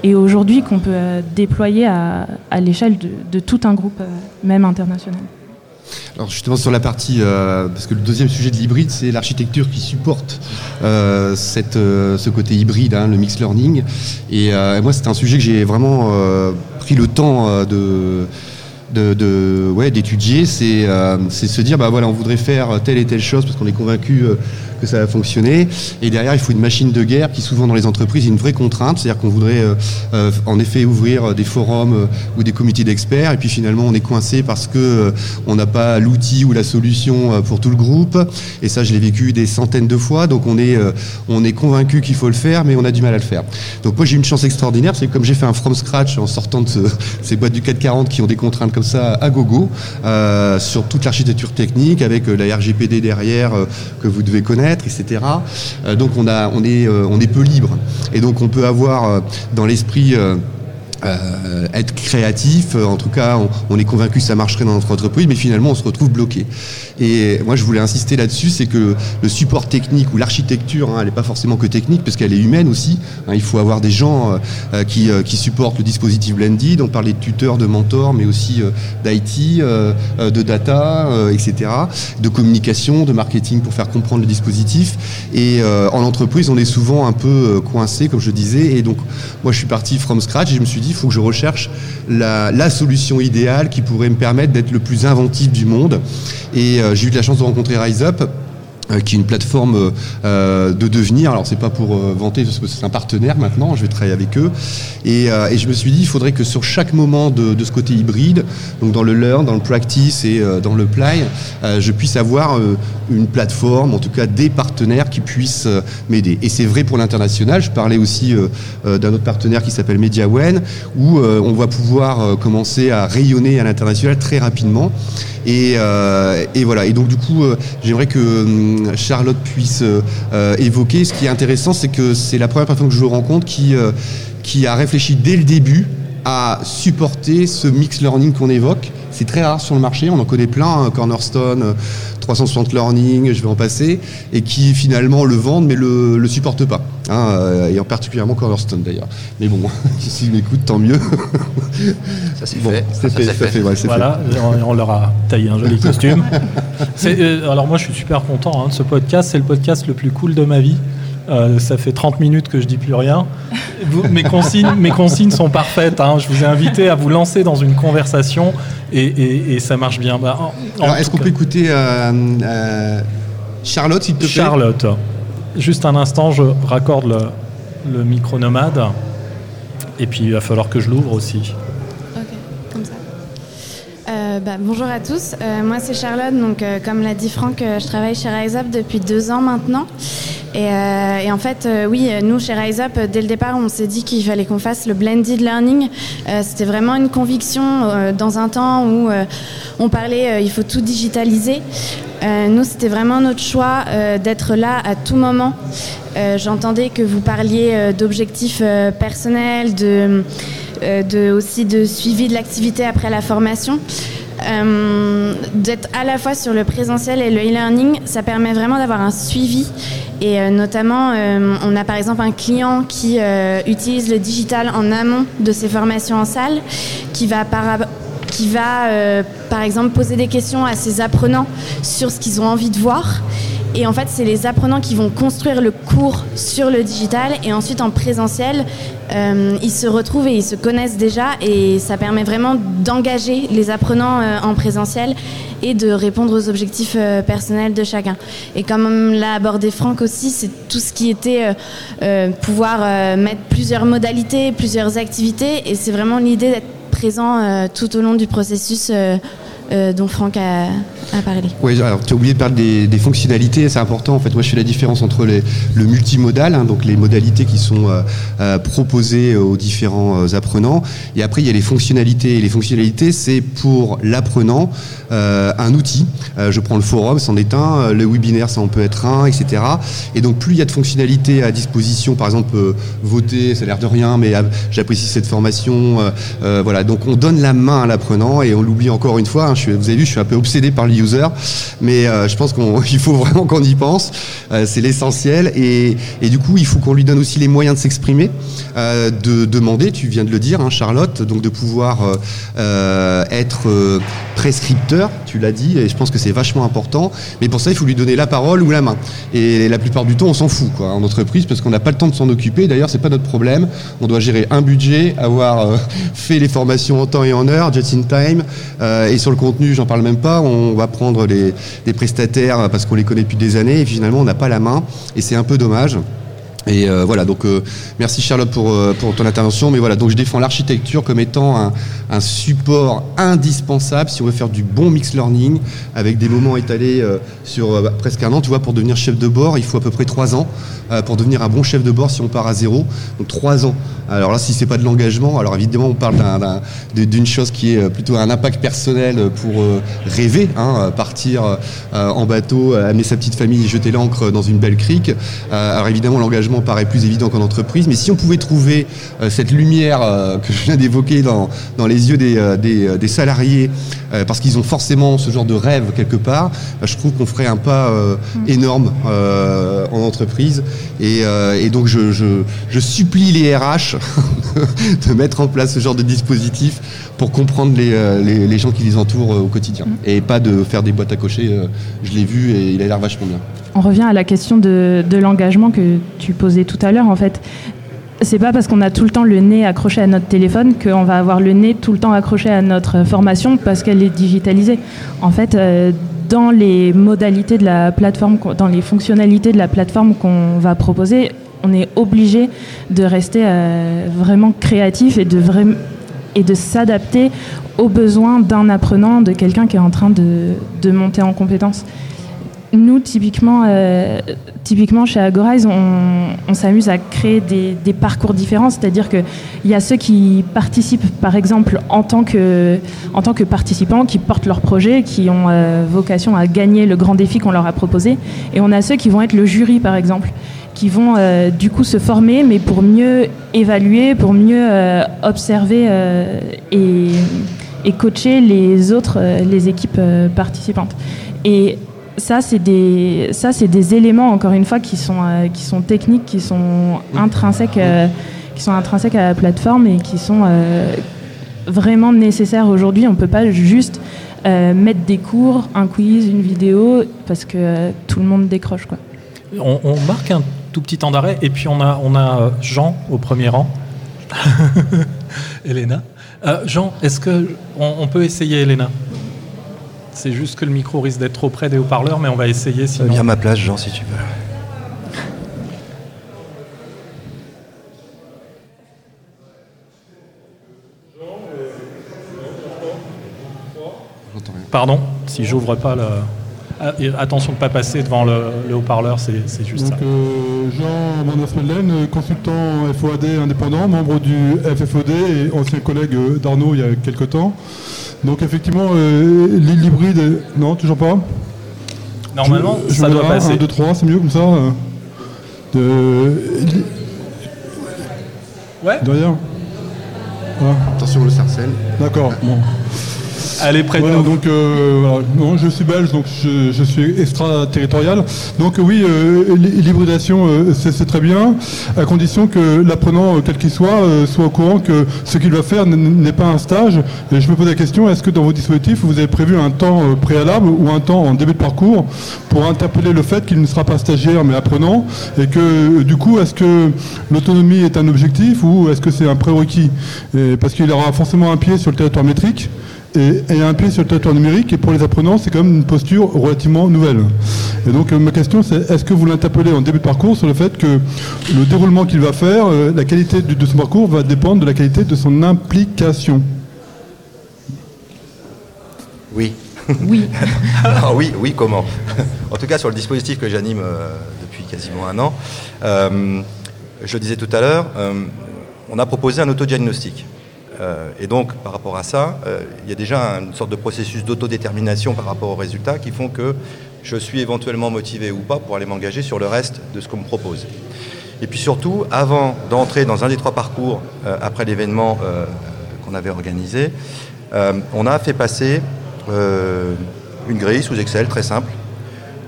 Et aujourd'hui, qu'on peut déployer à, l'échelle de, tout un groupe, même international. Alors justement sur la partie, euh, parce que le deuxième sujet de l'hybride, c'est l'architecture qui supporte euh, euh, ce côté hybride, hein, le mix learning. Et moi, c'est un sujet que j'ai vraiment pris le temps de de, ouais, d'étudier, c'est c'est se dire bah voilà on voudrait faire telle et telle chose parce qu'on est convaincu que ça va fonctionner. Et derrière, il faut une machine de guerre qui, souvent dans les entreprises, est une vraie contrainte. C'est-à-dire qu'on voudrait euh, euh, en effet ouvrir des forums euh, ou des comités d'experts, et puis finalement, on est coincé parce que on n'a pas l'outil ou la solution pour tout le groupe. Et ça, je l'ai vécu des centaines de fois. Donc, on est, on est convaincu qu'il faut le faire, mais on a du mal à le faire. Donc, moi, j'ai une chance extraordinaire, c'est que comme j'ai fait un from scratch en sortant de ces boîtes du 440 qui ont des contraintes comme ça à gogo, sur toute l'architecture technique, avec la RGPD derrière que vous devez connaître etc. Euh, donc on, a, on, est, euh, on est peu libre. Et donc on peut avoir euh, dans l'esprit euh, être créatif. En tout cas, on, est convaincu que ça marcherait dans notre entreprise, mais finalement, on se retrouve bloqué. Et moi, je voulais insister là-dessus, c'est que le support technique ou l'architecture, hein, elle n'est pas forcément que technique, parce qu'elle est humaine aussi. Hein. il faut avoir des gens euh, euh, qui, qui, supportent le dispositif Blended. On parlait de tuteurs, de mentors, mais aussi d'IT, de data, etc., de communication, de marketing pour faire comprendre le dispositif. Et en entreprise, on est souvent un peu coincé, comme je disais. Et donc, moi, je suis parti from scratch et je me suis dit, il faut que je recherche la, solution idéale qui pourrait me permettre d'être le plus inventif du monde. Et euh, j'ai eu la chance de rencontrer RiseUp euh, qui est une plateforme euh, de devenir. Alors c'est pas pour euh, vanter, parce que c'est un partenaire maintenant. Je vais travailler avec eux. Et, et, je me suis dit, il faudrait que sur chaque moment de, de, ce côté hybride, donc dans le learn, dans le practice et dans le play, je puisse avoir une plateforme, en tout cas des partenaires qui puissent m'aider. Et c'est vrai pour l'international. Je parlais aussi d'un autre partenaire qui s'appelle MediaWen, où on va pouvoir commencer à rayonner à l'international très rapidement. Et, et, voilà. Et donc du coup, j'aimerais que hum, Charlotte puisse euh, évoquer. Ce qui est intéressant, c'est que c'est la première personne que je rencontre qui, euh, a réfléchi dès le début à supporter ce mix learning qu'on évoque. C'est très rare sur le marché, on en connaît plein, hein, Cornerstone, 360 Learning, je vais en passer, et qui finalement le vendent mais le, le supportent pas. Hein, euh, et en particulièrement Cornerstone d'ailleurs. Mais bon, s'ils m'écoutent, tant mieux. Ça c'est fait. C'est fait, fait. voilà, On, leur a taillé un joli costume. Euh, alors moi je suis super content hein, de ce podcast, c'est le podcast le plus cool de ma vie. Euh, ça fait 30 minutes que je dis plus rien. mes, consignes, mes consignes sont parfaites. Hein. Je vous ai invité à vous lancer dans une conversation et, ça marche bien. Bah, est-ce qu'on peut écouter euh, euh, Charlotte, s'il te plaît? Charlotte. Juste un instant, je raccorde le, le micro nomade. Et puis il va falloir que je l'ouvre aussi. Bah, bonjour à tous, moi c'est Charlotte, donc comme l'a dit Franck, je travaille chez RiseUp depuis deux ans maintenant. Euh, et, en fait, euh, oui, nous chez RiseUp, dès le départ, on s'est dit qu'il fallait qu'on fasse le blended learning. Euh, c'était vraiment une conviction dans un temps où on parlait il faut tout digitaliser. nous, c'était vraiment notre choix d'être là à tout moment. J'entendais que vous parliez d'objectifs personnels, de, aussi de suivi de l'activité après la formation. Euh, d'être à la fois sur le présentiel et le e-learning, ça permet vraiment d'avoir un suivi. Et euh, notamment, euh, on a par exemple un client qui utilise le digital en amont de ses formations en salle, qui va par, qui va, par exemple poser des questions à ses apprenants sur ce qu'ils ont envie de voir. Et en fait, c'est les apprenants qui vont construire le cours sur le digital. Et ensuite en présentiel, euh, ils se retrouvent et ils se connaissent déjà. Et ça permet vraiment d'engager les apprenants euh, en présentiel et de répondre aux objectifs euh, personnels de chacun. Et comme l'a abordé Franck aussi, c'est tout ce qui était pouvoir mettre plusieurs modalités, plusieurs activités. Et c'est vraiment l'idée d'être présent tout au long du processus dont Franck a, parlé. Oui, alors tu as oublié de parler des, fonctionnalités, c'est important. En fait, moi je fais la différence entre le multimodal, hein, donc les modalités qui sont proposées aux différents apprenants, et après il y a les fonctionnalités. Et les fonctionnalités, c'est pour l'apprenant un outil. je prends le forum, c'en est un, le webinaire, ça en peut être un, etc. Et donc plus il y a de fonctionnalités à disposition, par exemple voter, ça a l'air de rien, mais j'apprécie cette formation. voilà, donc on donne la main à l'apprenant et on l'oublie encore une fois. Hein, vous avez vu, je suis un peu obsédé par le user, mais euh, je pense qu'il faut vraiment qu'on y pense. Euh, c'est l'essentiel et, du coup, il faut qu'on lui donne aussi les moyens de s'exprimer, euh, de demander. Tu viens de le dire, hein, Charlotte, donc de pouvoir être prescripteur. Tu l'as dit et je pense que c'est vachement important. Mais pour ça, il faut lui donner la parole ou la main. Et la plupart du temps, on s'en fout en entreprise parce qu'on n'a pas le temps de s'en occuper. D'ailleurs, c'est pas notre problème. On doit gérer un budget, avoir fait les formations en temps et en heure, just in time. Et sur le contenu, j'en parle même pas. On va prendre les, des prestataires parce qu'on les connaît depuis des années et finalement on n'a pas la main. Et c'est un peu dommage. Et euh, voilà, donc euh, merci Charlotte pour, euh, pour ton intervention. Mais voilà, donc je défends l'architecture comme étant un, support indispensable si on veut faire du bon mix learning avec des moments étalés sur presque un an. Tu vois, pour devenir chef de bord, il faut à peu près trois ans pour devenir un bon chef de bord si on part à zéro. Donc trois ans. Alors là, si c'est pas de l'engagement, alors évidemment, on parle d'une chose qui est plutôt un impact personnel pour rêver, hein, partir en bateau, amener sa petite famille, jeter l'ancre dans une belle crique. alors évidemment, l'engagement paraît plus évident qu'en entreprise, mais si on pouvait trouver euh, cette lumière euh, que je viens d'évoquer dans, dans, les yeux des, euh, des, salariés, parce qu'ils ont forcément ce genre de rêve quelque part, je trouve qu'on ferait un pas mm. énorme en entreprise. Et, et donc je, je, je, supplie les RH de mettre en place ce genre de dispositif pour comprendre les, les, les gens qui les entourent au quotidien. Mm. Et pas de faire des boîtes à cocher. je l'ai vu et il a l'air vachement bien on revient à la question de, l'engagement que tu posais tout à l'heure. En fait, c'est pas parce qu'on a tout le temps le nez accroché à notre téléphone qu'on va avoir le nez tout le temps accroché à notre formation parce qu'elle est digitalisée. En fait, euh, dans les modalités de la plateforme, dans les fonctionnalités de la plateforme qu'on va proposer, on est obligé de rester euh, vraiment créatif et de, et de s'adapter aux besoins d'un apprenant, de quelqu'un qui est en train de, de monter en compétences nous, typiquement, euh, typiquement chez Agorize, on, s'amuse à créer des, parcours différents. C'est-à-dire qu'il y a ceux qui participent, par exemple, en tant que, en tant que participants, qui portent leur projet, qui ont euh, vocation à gagner le grand défi qu'on leur a proposé. Et on a ceux qui vont être le jury, par exemple, qui vont euh, du coup se former, mais pour mieux évaluer, pour mieux observer et, et, coacher les autres, les équipes participantes. Et ça, c'est des, ça, c'est des éléments, encore une fois, qui sont, euh, qui sont techniques, qui sont intrinsèques, euh, qui sont intrinsèques à la plateforme et qui sont euh, vraiment nécessaires aujourd'hui. On ne peut pas juste mettre des cours, un quiz, une vidéo, parce que tout le monde décroche. Quoi. On, marque un tout petit temps d'arrêt et puis on a, on a Jean au premier rang. Elena. Jean, est-ce que on peut essayer Elena? C'est juste que le micro risque d'être trop près des haut-parleurs, mais on va essayer sinon. Viens à ma place, Jean, si tu veux. Pardon, si j'ouvre pas le. Ah, attention de ne pas passer devant le, haut-parleur, c'est juste ça. Euh, Jean Manas consultant FOAD indépendant, membre du FFOD et ancien collègue d'Arnaud il y a quelques temps. Donc effectivement, euh, l'île hybride, non, toujours pas? Normalement, ça doit passer. 1, 2, 3, c'est mieux comme ça euh, de... Ouais Derrière Attention le sarcelle. D'accord, bon. Elle est près de nous. Donc, euh, voilà. non, je suis belge, donc je, je suis extraterritorial. Donc oui, euh, l'hybridation, euh, c'est très bien, à condition que l'apprenant, quel qu'il soit, soit au courant que ce qu'il va faire n'est pas un stage. Et je me pose la question, est-ce que dans vos dispositifs, vous avez prévu un temps préalable ou un temps en début de parcours pour interpeller le fait qu'il ne sera pas stagiaire mais apprenant et que du coup, est-ce que l'autonomie est un objectif ou est-ce que c'est un prérequis? Parce qu'il aura forcément un pied sur le territoire métrique et, un pied sur le territoire numérique. Et pour les apprenants, c'est quand même une posture relativement nouvelle. Et donc euh, ma question, c'est est-ce que vous l'interpellez en début de parcours sur le fait que le déroulement qu'il va faire, euh, la qualité de, son parcours va dépendre de la qualité de son implication? Oui. Oui. Ah oui, oui, comment? En tout cas, sur le dispositif que j'anime euh, depuis quasiment un an, euh, je le disais tout à l'heure, euh, on a proposé un autodiagnostic. Euh, et donc, par rapport à ça, euh, il y a déjà une sorte de processus d'autodétermination par rapport aux résultats qui font que je suis éventuellement motivé ou pas pour aller m'engager sur le reste de ce qu'on me propose. Et puis surtout, avant d'entrer dans un des trois parcours euh, après l'événement qu'on avait organisé, on a fait passer une grille sous Excel très simple,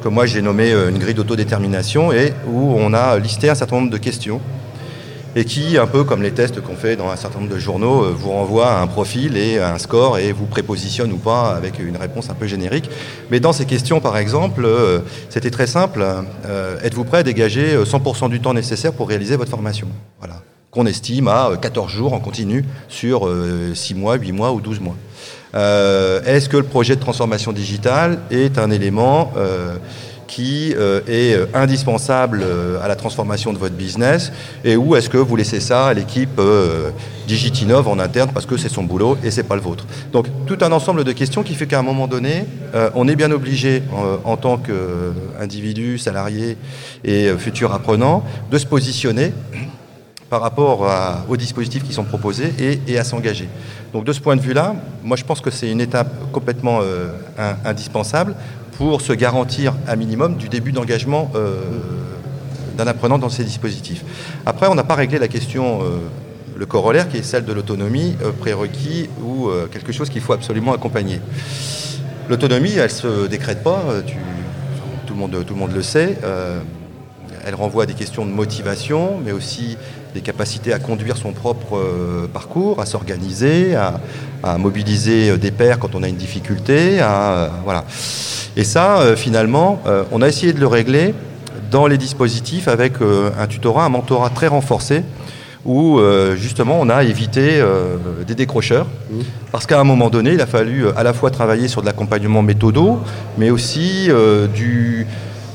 que moi j'ai nommé euh, une grille d'autodétermination et où on a listé un certain nombre de questions et qui, un peu comme les tests qu'on fait dans un certain nombre de journaux, euh, vous renvoie à un profil et à un score et vous prépositionne ou pas avec une réponse un peu générique. Mais dans ces questions, par exemple, euh, c'était très simple. euh, Êtes-vous prêt à dégager euh, 100% du temps nécessaire pour réaliser votre formation? Voilà. Qu'on estime à euh, 14 jours en continu sur euh, 6 mois, 8 mois ou 12 mois. Est-ce que le projet de transformation digitale est un élément qui euh, est euh, indispensable euh, à la transformation de votre business et où est-ce que vous laissez ça à l'équipe Digitinov en interne parce que c'est son boulot et c'est pas le vôtre. Donc tout un ensemble de questions qui fait qu'à un moment donné, on est bien obligé en tant qu'individu, salarié et futur apprenant de se positionner par rapport aux dispositifs qui sont proposés et, à s'engager. Donc de ce point de vue-là, moi je pense que c'est une étape complètement in- indispensable pour se garantir un minimum du début d'engagement euh, d'un apprenant dans ces dispositifs. Après, on n'a pas réglé la question, euh, le corollaire, qui est celle de l'autonomie, euh, prérequis ou quelque chose qu'il faut absolument accompagner. L'autonomie, elle se décrète pas, tout, le monde, tout le monde le sait. elle renvoie à des questions de motivation, mais aussi des capacités à conduire son propre euh, parcours, à s'organiser, à, à mobiliser euh, des pairs quand on a une difficulté. À, euh, voilà. Et ça, finalement, on a essayé de le régler dans les dispositifs avec un tutorat, un mentorat très renforcé, où euh, justement on a évité euh, des décrocheurs. Parce qu'à un moment donné, il a fallu à la fois travailler sur de l'accompagnement méthodo, mais aussi euh, du,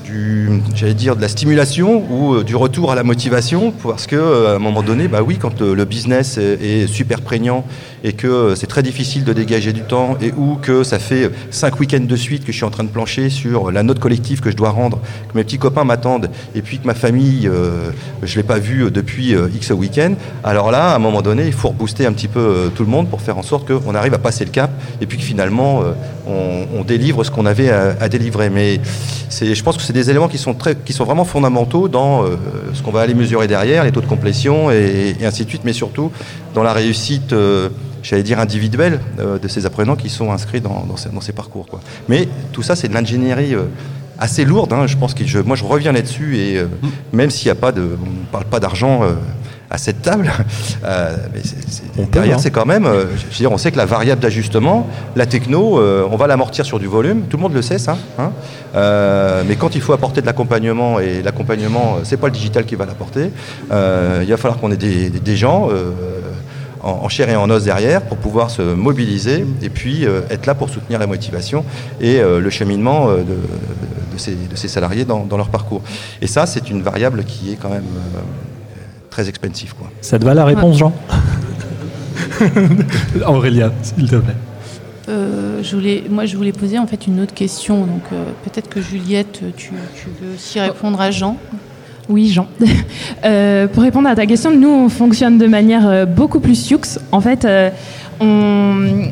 du j'allais dire, de la stimulation ou euh, du retour à la motivation, parce que euh, à un moment donné, bah oui, quand euh, le business est, est super prégnant et que euh, c'est très difficile de dégager du temps et ou que ça fait cinq week-ends de suite que je suis en train de plancher sur la note collective que je dois rendre, que mes petits copains m'attendent et puis que ma famille, euh, je l'ai pas vue depuis euh, X week-end, alors là, à un moment donné, il faut rebooster un petit peu euh, tout le monde pour faire en sorte qu'on arrive à passer le cap et puis que finalement euh, on, délivre ce qu'on avait à, délivrer. Mais je pense que c'est des éléments qui sont, très, qui sont vraiment fondamentaux dans euh, ce qu'on va aller mesurer derrière, les taux de complétion et, ainsi de suite, mais surtout dans la réussite. euh, j'allais dire individuelle euh, de ces apprenants qui sont inscrits dans, dans ces, dans ces parcours. Quoi. Mais tout ça, c'est de l'ingénierie euh, assez lourde. hein. Je pense que je, moi, je reviens là-dessus et euh, même s'il n'y a pas de, on ne parle pas d'argent euh, à cette table, euh, mais On derrière, hein. c'est quand même. je veux dire, on sait que la variable d'ajustement, la techno, on va l'amortir sur du volume. Tout le monde le sait, ça. hein. Mais quand il faut apporter de l'accompagnement et l'accompagnement, c'est pas le digital qui va l'apporter. il va falloir qu'on ait des gens. En, en chair et en os derrière pour pouvoir se mobiliser et puis euh, être là pour soutenir la motivation et euh, le cheminement euh, de, de ces, de ces salariés dans, dans leur parcours. Et ça, c'est une variable qui est quand même euh, très expensive. Quoi. Ça te va la réponse, Jean? Aurélia, s'il te plaît. Euh, je voulais, moi, je voulais poser en fait une autre question. Donc, euh, peut-être que Juliette, tu, tu veux aussi répondre à Jean? Oui, Jean. Euh, pour répondre à ta question, nous, on fonctionne de manière euh, beaucoup plus sioux. En fait, euh, on,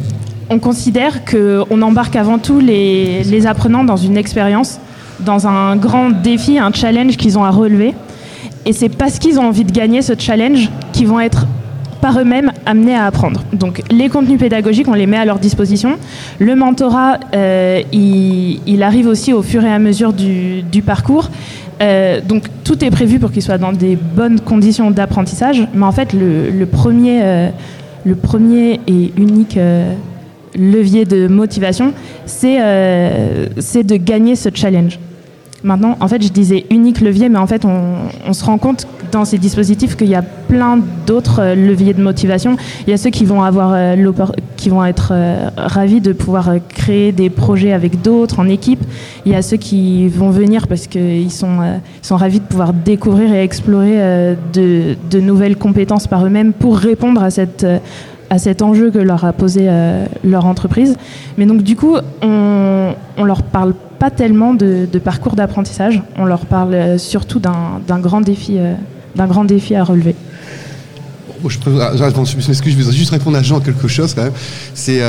on considère qu'on embarque avant tout les, apprenants dans une expérience, dans un grand défi, un challenge qu'ils ont à relever. Et c'est parce qu'ils ont envie de gagner ce challenge qu'ils vont être par eux-mêmes amenés à apprendre. Donc les contenus pédagogiques, on les met à leur disposition. Le mentorat, il, arrive aussi au fur et à mesure du parcours. Euh, donc tout est prévu pour qu'ils soient dans des bonnes conditions d'apprentissage. Mais en fait, le, euh, premier et unique euh, levier de motivation, c'est de gagner ce challenge. Maintenant, en fait, je disais unique levier, mais en fait, on, se rend compte dans ces dispositifs qu'il y a plein d'autres euh, leviers de motivation. Il y a ceux qui vont avoir euh, qui vont être euh, ravis de pouvoir créer des projets avec d'autres en équipe. Il y a ceux qui vont venir parce qu'ils sont, sont ravis de pouvoir découvrir et explorer de, de nouvelles compétences par eux-mêmes pour répondre à cette à cet enjeu que leur a posé leur entreprise. Mais donc du coup, on, on leur parle pas tellement de, parcours d'apprentissage. On leur parle surtout d'un grand défi, d'un grand défi à relever. je, je vais juste répondre à Jean quelque chose quand même? C'est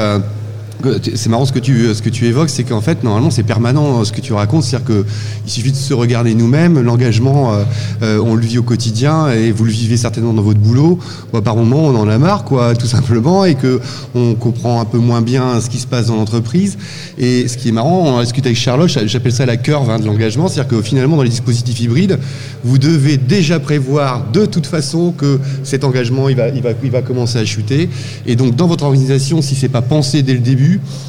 c'est marrant ce que tu, ce que tu évoques, c'est qu'en fait, normalement, c'est permanent euh, ce que tu racontes. C'est-à-dire qu'il suffit de se regarder nous-mêmes. L'engagement, euh, euh, on le vit au quotidien et vous le vivez certainement dans votre boulot. par moment, on en a marre, tout simplement, et que on comprend un peu moins bien ce qui se passe dans l'entreprise. Et ce qui est marrant, on a discuté avec Charlotte, j'appelle ça la curve hein, de l'engagement. C'est-à-dire que finalement, dans les dispositifs hybrides, vous devez déjà prévoir de toute façon que cet engagement, il va, commencer à chuter. Et donc, dans votre organisation, si c'est pas pensé dès le début,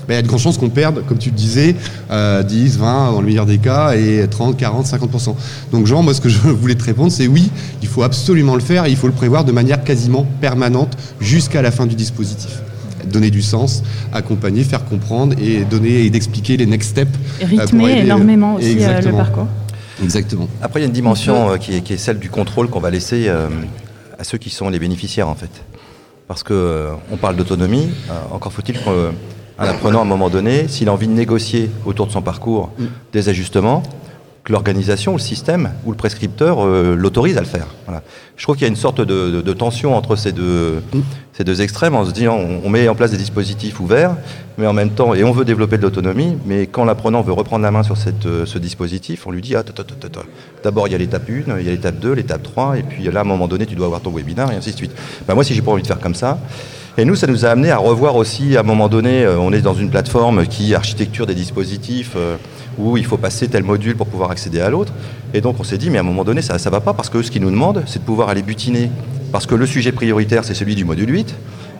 il y a de grandes chances qu'on perde, comme tu le disais, 10, 20 dans le meilleur des cas, et 30, 40, 50%. Donc Jean, moi ce que je voulais te répondre, c'est oui, il faut absolument le faire, et il faut le prévoir de manière quasiment permanente jusqu'à la fin du dispositif donner du sens, accompagner, faire comprendre et donner et d'expliquer les next steps. Euh, rythmer énormément aussi euh, le parcours. Exactement. Après, il y a une dimension euh, qui, est, celle du contrôle qu'on va laisser à ceux qui sont les bénéficiaires en fait. Parce qu'on parle d'autonomie, encore faut-il que un apprenant à un moment donné, s'il a envie de négocier autour de son parcours mm. des ajustements, que l'organisation ou le système ou le prescripteur euh, l'autorise à le faire. Je trouve qu'il y a une sorte de, tension entre ces deux, mm. ces deux extrêmes en se disant on, met en place des dispositifs ouverts, mais en même temps, et on veut développer de l'autonomie, mais quand l'apprenant veut reprendre la main sur cette, euh, ce dispositif, on lui dit ah, d'abord il y a l'étape 1, il y a l'étape 2, l'étape 3, et puis là à un moment donné tu dois avoir ton webinaire et ainsi de suite. Ben, moi si j'ai pas envie de faire comme ça, et nous, ça nous a amené à revoir aussi, à un moment donné, euh, on est dans une plateforme qui architecture des dispositifs euh, où il faut passer tel module pour pouvoir accéder à l'autre. Et donc on s'est dit, mais à un moment donné, ça ne va pas parce que ce qu'ils nous demandent, c'est de pouvoir aller butiner. Parce que le sujet prioritaire, c'est celui du module 8.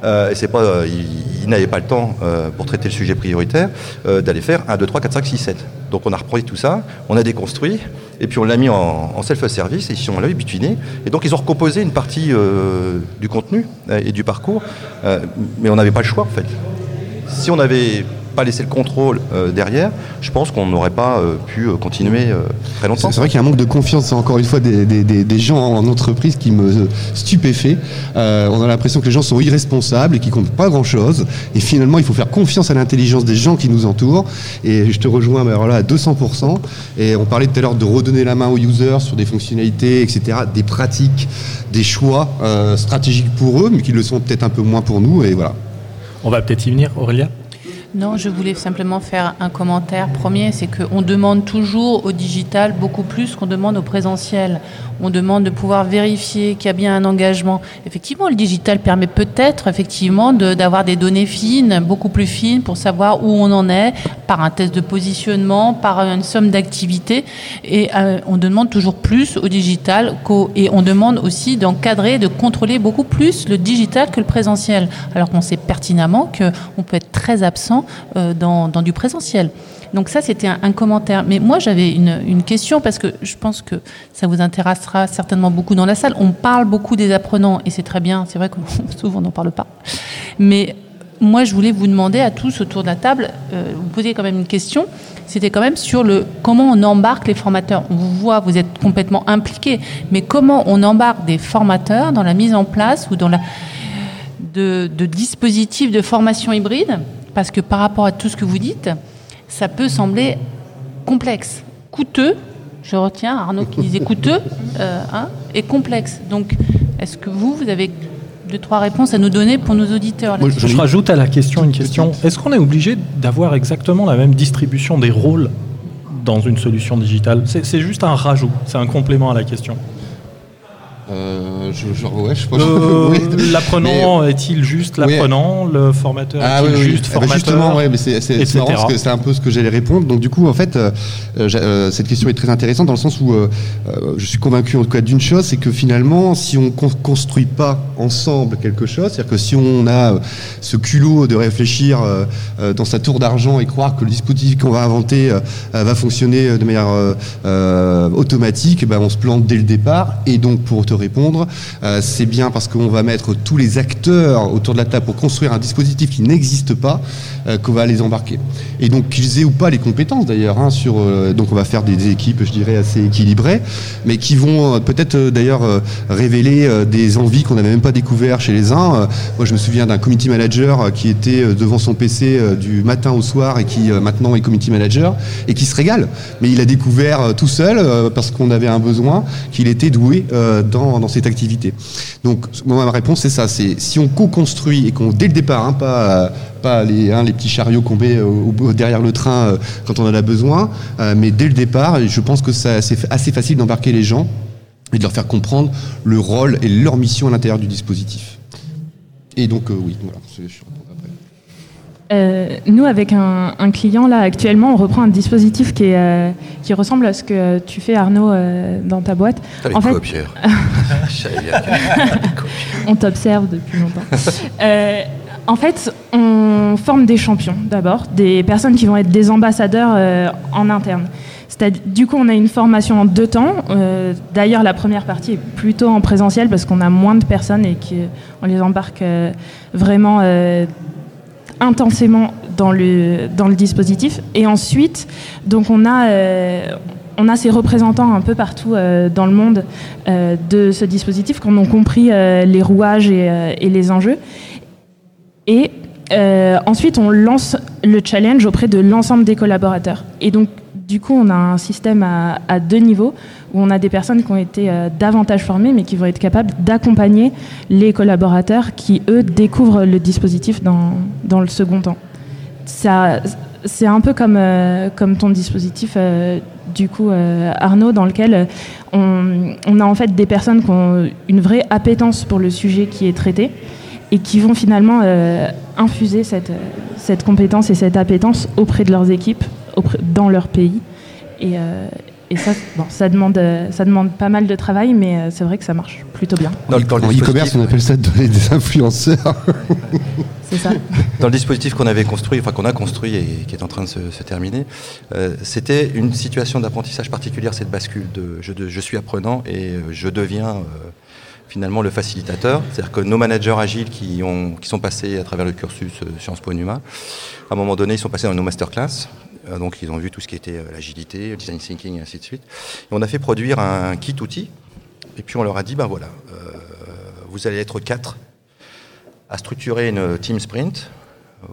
Euh, et c'est pas, euh, il, n'avait pas le temps euh, pour traiter le sujet prioritaire d'aller faire 1, 2, 3, 4, 5, 6, 7. Donc on a repris tout ça, on a déconstruit, et puis on l'a mis en, self-service, et on l'a butiné. Et donc ils ont recomposé une partie du contenu et du parcours, mais on n'avait pas le choix en fait. Si on avait pas laisser le contrôle euh, derrière, je pense qu'on n'aurait pas euh, pu euh, continuer très longtemps. C'est vrai qu'il y a un manque de confiance, encore une fois, des, gens en entreprise qui me stupéfait. on a l'impression que les gens sont irresponsables et qu'ils comptent pas grand-chose. Et finalement, il faut faire confiance à l'intelligence des gens qui nous entourent. Et je te rejoins alors là, à 200%. Et on parlait tout à l'heure de redonner la main aux users sur des fonctionnalités, etc., des pratiques, des choix stratégiques pour eux, mais qui le sont peut-être un peu moins pour nous. Et voilà. On va peut-être y venir, Aurélia non, je voulais simplement faire un commentaire premier, c'est qu'on demande toujours au digital beaucoup plus qu'on demande au présentiel. On demande de pouvoir vérifier qu'il y a bien un engagement. Effectivement, le digital permet peut-être effectivement d'avoir des données fines, beaucoup plus fines, pour savoir où on en est, par un test de positionnement, par une somme d'activités. Et euh, on demande toujours plus au digital et on demande aussi d'encadrer, de contrôler beaucoup plus le digital que le présentiel. Alors qu'on sait pertinemment qu'on peut être très absent euh, dans, du présentiel. Donc ça, c'était un, commentaire. Mais moi, j'avais une, question parce que je pense que ça vous intéressera certainement beaucoup dans la salle. On parle beaucoup des apprenants et c'est très bien. C'est vrai que souvent on n'en parle pas. Mais moi, je voulais vous demander à tous autour de la table, euh, vous posez quand même une question. C'était quand même sur le comment on embarque les formateurs. On vous voit, vous êtes complètement impliqués, mais comment on embarque des formateurs dans la mise en place ou dans la de dispositifs de formation hybride parce que par rapport à tout ce que vous dites, ça peut sembler complexe, coûteux. Je retiens Arnaud qui disait coûteux euh, hein, et complexe. Donc, est-ce que vous, vous avez deux, trois réponses à nous donner pour nos auditeurs Je rajoute à la question une question. Est-ce qu'on est obligé d'avoir exactement la même distribution des rôles dans une solution digitale? C'est juste un rajout, c'est un complément à la question. Euh, je, ouais, je euh, L'apprenant est-il juste l'apprenant? Le formateur ah est-il juste ah bah formateur Justement, ouais, mais c'est marrant parce que c'est un peu ce que j'allais répondre. Donc du coup, en fait, euh, euh, cette question est très intéressante dans le sens où je suis convaincu en tout cas d'une chose, c'est que finalement, si on construit pas ensemble quelque chose, c'est-à-dire que si on a ce culot de réfléchir dans sa tour d'argent et croire que le dispositif qu'on va inventer va fonctionner de manière automatique, ben, on se plante dès le départ. Et donc pour te répondre, Euh, c'est bien parce qu'on va mettre tous les acteurs autour de la table pour construire un dispositif qui n'existe pas, euh, qu'on va les embarquer. Et donc qu'ils aient ou pas les compétences d'ailleurs, hein, sur, euh, donc on va faire des, équipes, je dirais, assez équilibrées, mais qui vont peut-être d'ailleurs révéler des envies qu'on n'avait même pas découvert chez les uns. moi je me souviens d'un community manager qui était devant son PC du matin au soir et qui maintenant est community manager et qui se régale. Mais il a découvert tout seul, parce qu'on avait un besoin, qu'il était doué dans cette activité. Donc moi, ma réponse c'est ça, c'est si on co-construit et qu'on dès le départ, hein, pas, les, hein, les petits chariots qu'on met derrière le train euh, quand on en a besoin, euh, mais dès le départ, je pense que c'est assez facile d'embarquer les gens et de leur faire comprendre le rôle et leur mission à l'intérieur du dispositif. Et donc euh, oui, voilà, euh, nous, avec un, client, là, actuellement, on reprend un dispositif qui, est, euh, qui ressemble à ce que tu fais, Arnaud, euh, dans ta boîte. en fait, on t'observe depuis longtemps. en fait, on forme des champions, d'abord, des personnes qui vont être des ambassadeurs en interne. Du coup, on a une formation en deux temps. D'ailleurs, la première partie est plutôt en présentiel parce qu'on a moins de personnes et qu'on les embarque vraiment intensément dans le, dans le dispositif. Et ensuite, donc on a, euh, on a ces représentants un peu partout euh, dans le monde euh, de ce dispositif qui ont compris les rouages et, et, les enjeux. Et ensuite, on lance le challenge auprès de l'ensemble des collaborateurs. Et donc, du coup, on a un système à, deux niveaux où on a des personnes qui ont été euh, davantage formées, mais qui vont être capables d'accompagner les collaborateurs qui, eux, découvrent le dispositif dans, le second temps. C'est un peu comme, euh, ton dispositif, euh, du coup, Arnaud, dans lequel on, a en fait des personnes qui ont une vraie appétence pour le sujet qui est traité et qui vont finalement infuser cette compétence et cette appétence auprès de leurs équipes dans leur pays. Et, euh, et ça, bon, ça, demande, ça demande pas mal de travail, mais euh, c'est vrai que ça marche plutôt bien. Dans le, e-commerce, on appelle ça donner des influenceurs. c'est ça. Dans le dispositif qu'on avait construit, enfin qu'on a construit et qui est en train de se, terminer, euh, c'était une situation d'apprentissage particulière, cette bascule de je, de je, suis apprenant et je deviens finalement le facilitateur. C'est-à-dire que nos managers agiles qui, ont, qui sont passés à travers le cursus Sciences Po Numa, à un moment donné, ils sont passés dans nos masterclass donc ils ont vu tout ce qui était euh, l'agilité, le design thinking et ainsi de suite. On a fait produire un kit outil. Et puis on leur a dit, ben voilà, euh, vous allez être quatre à structurer une team sprint.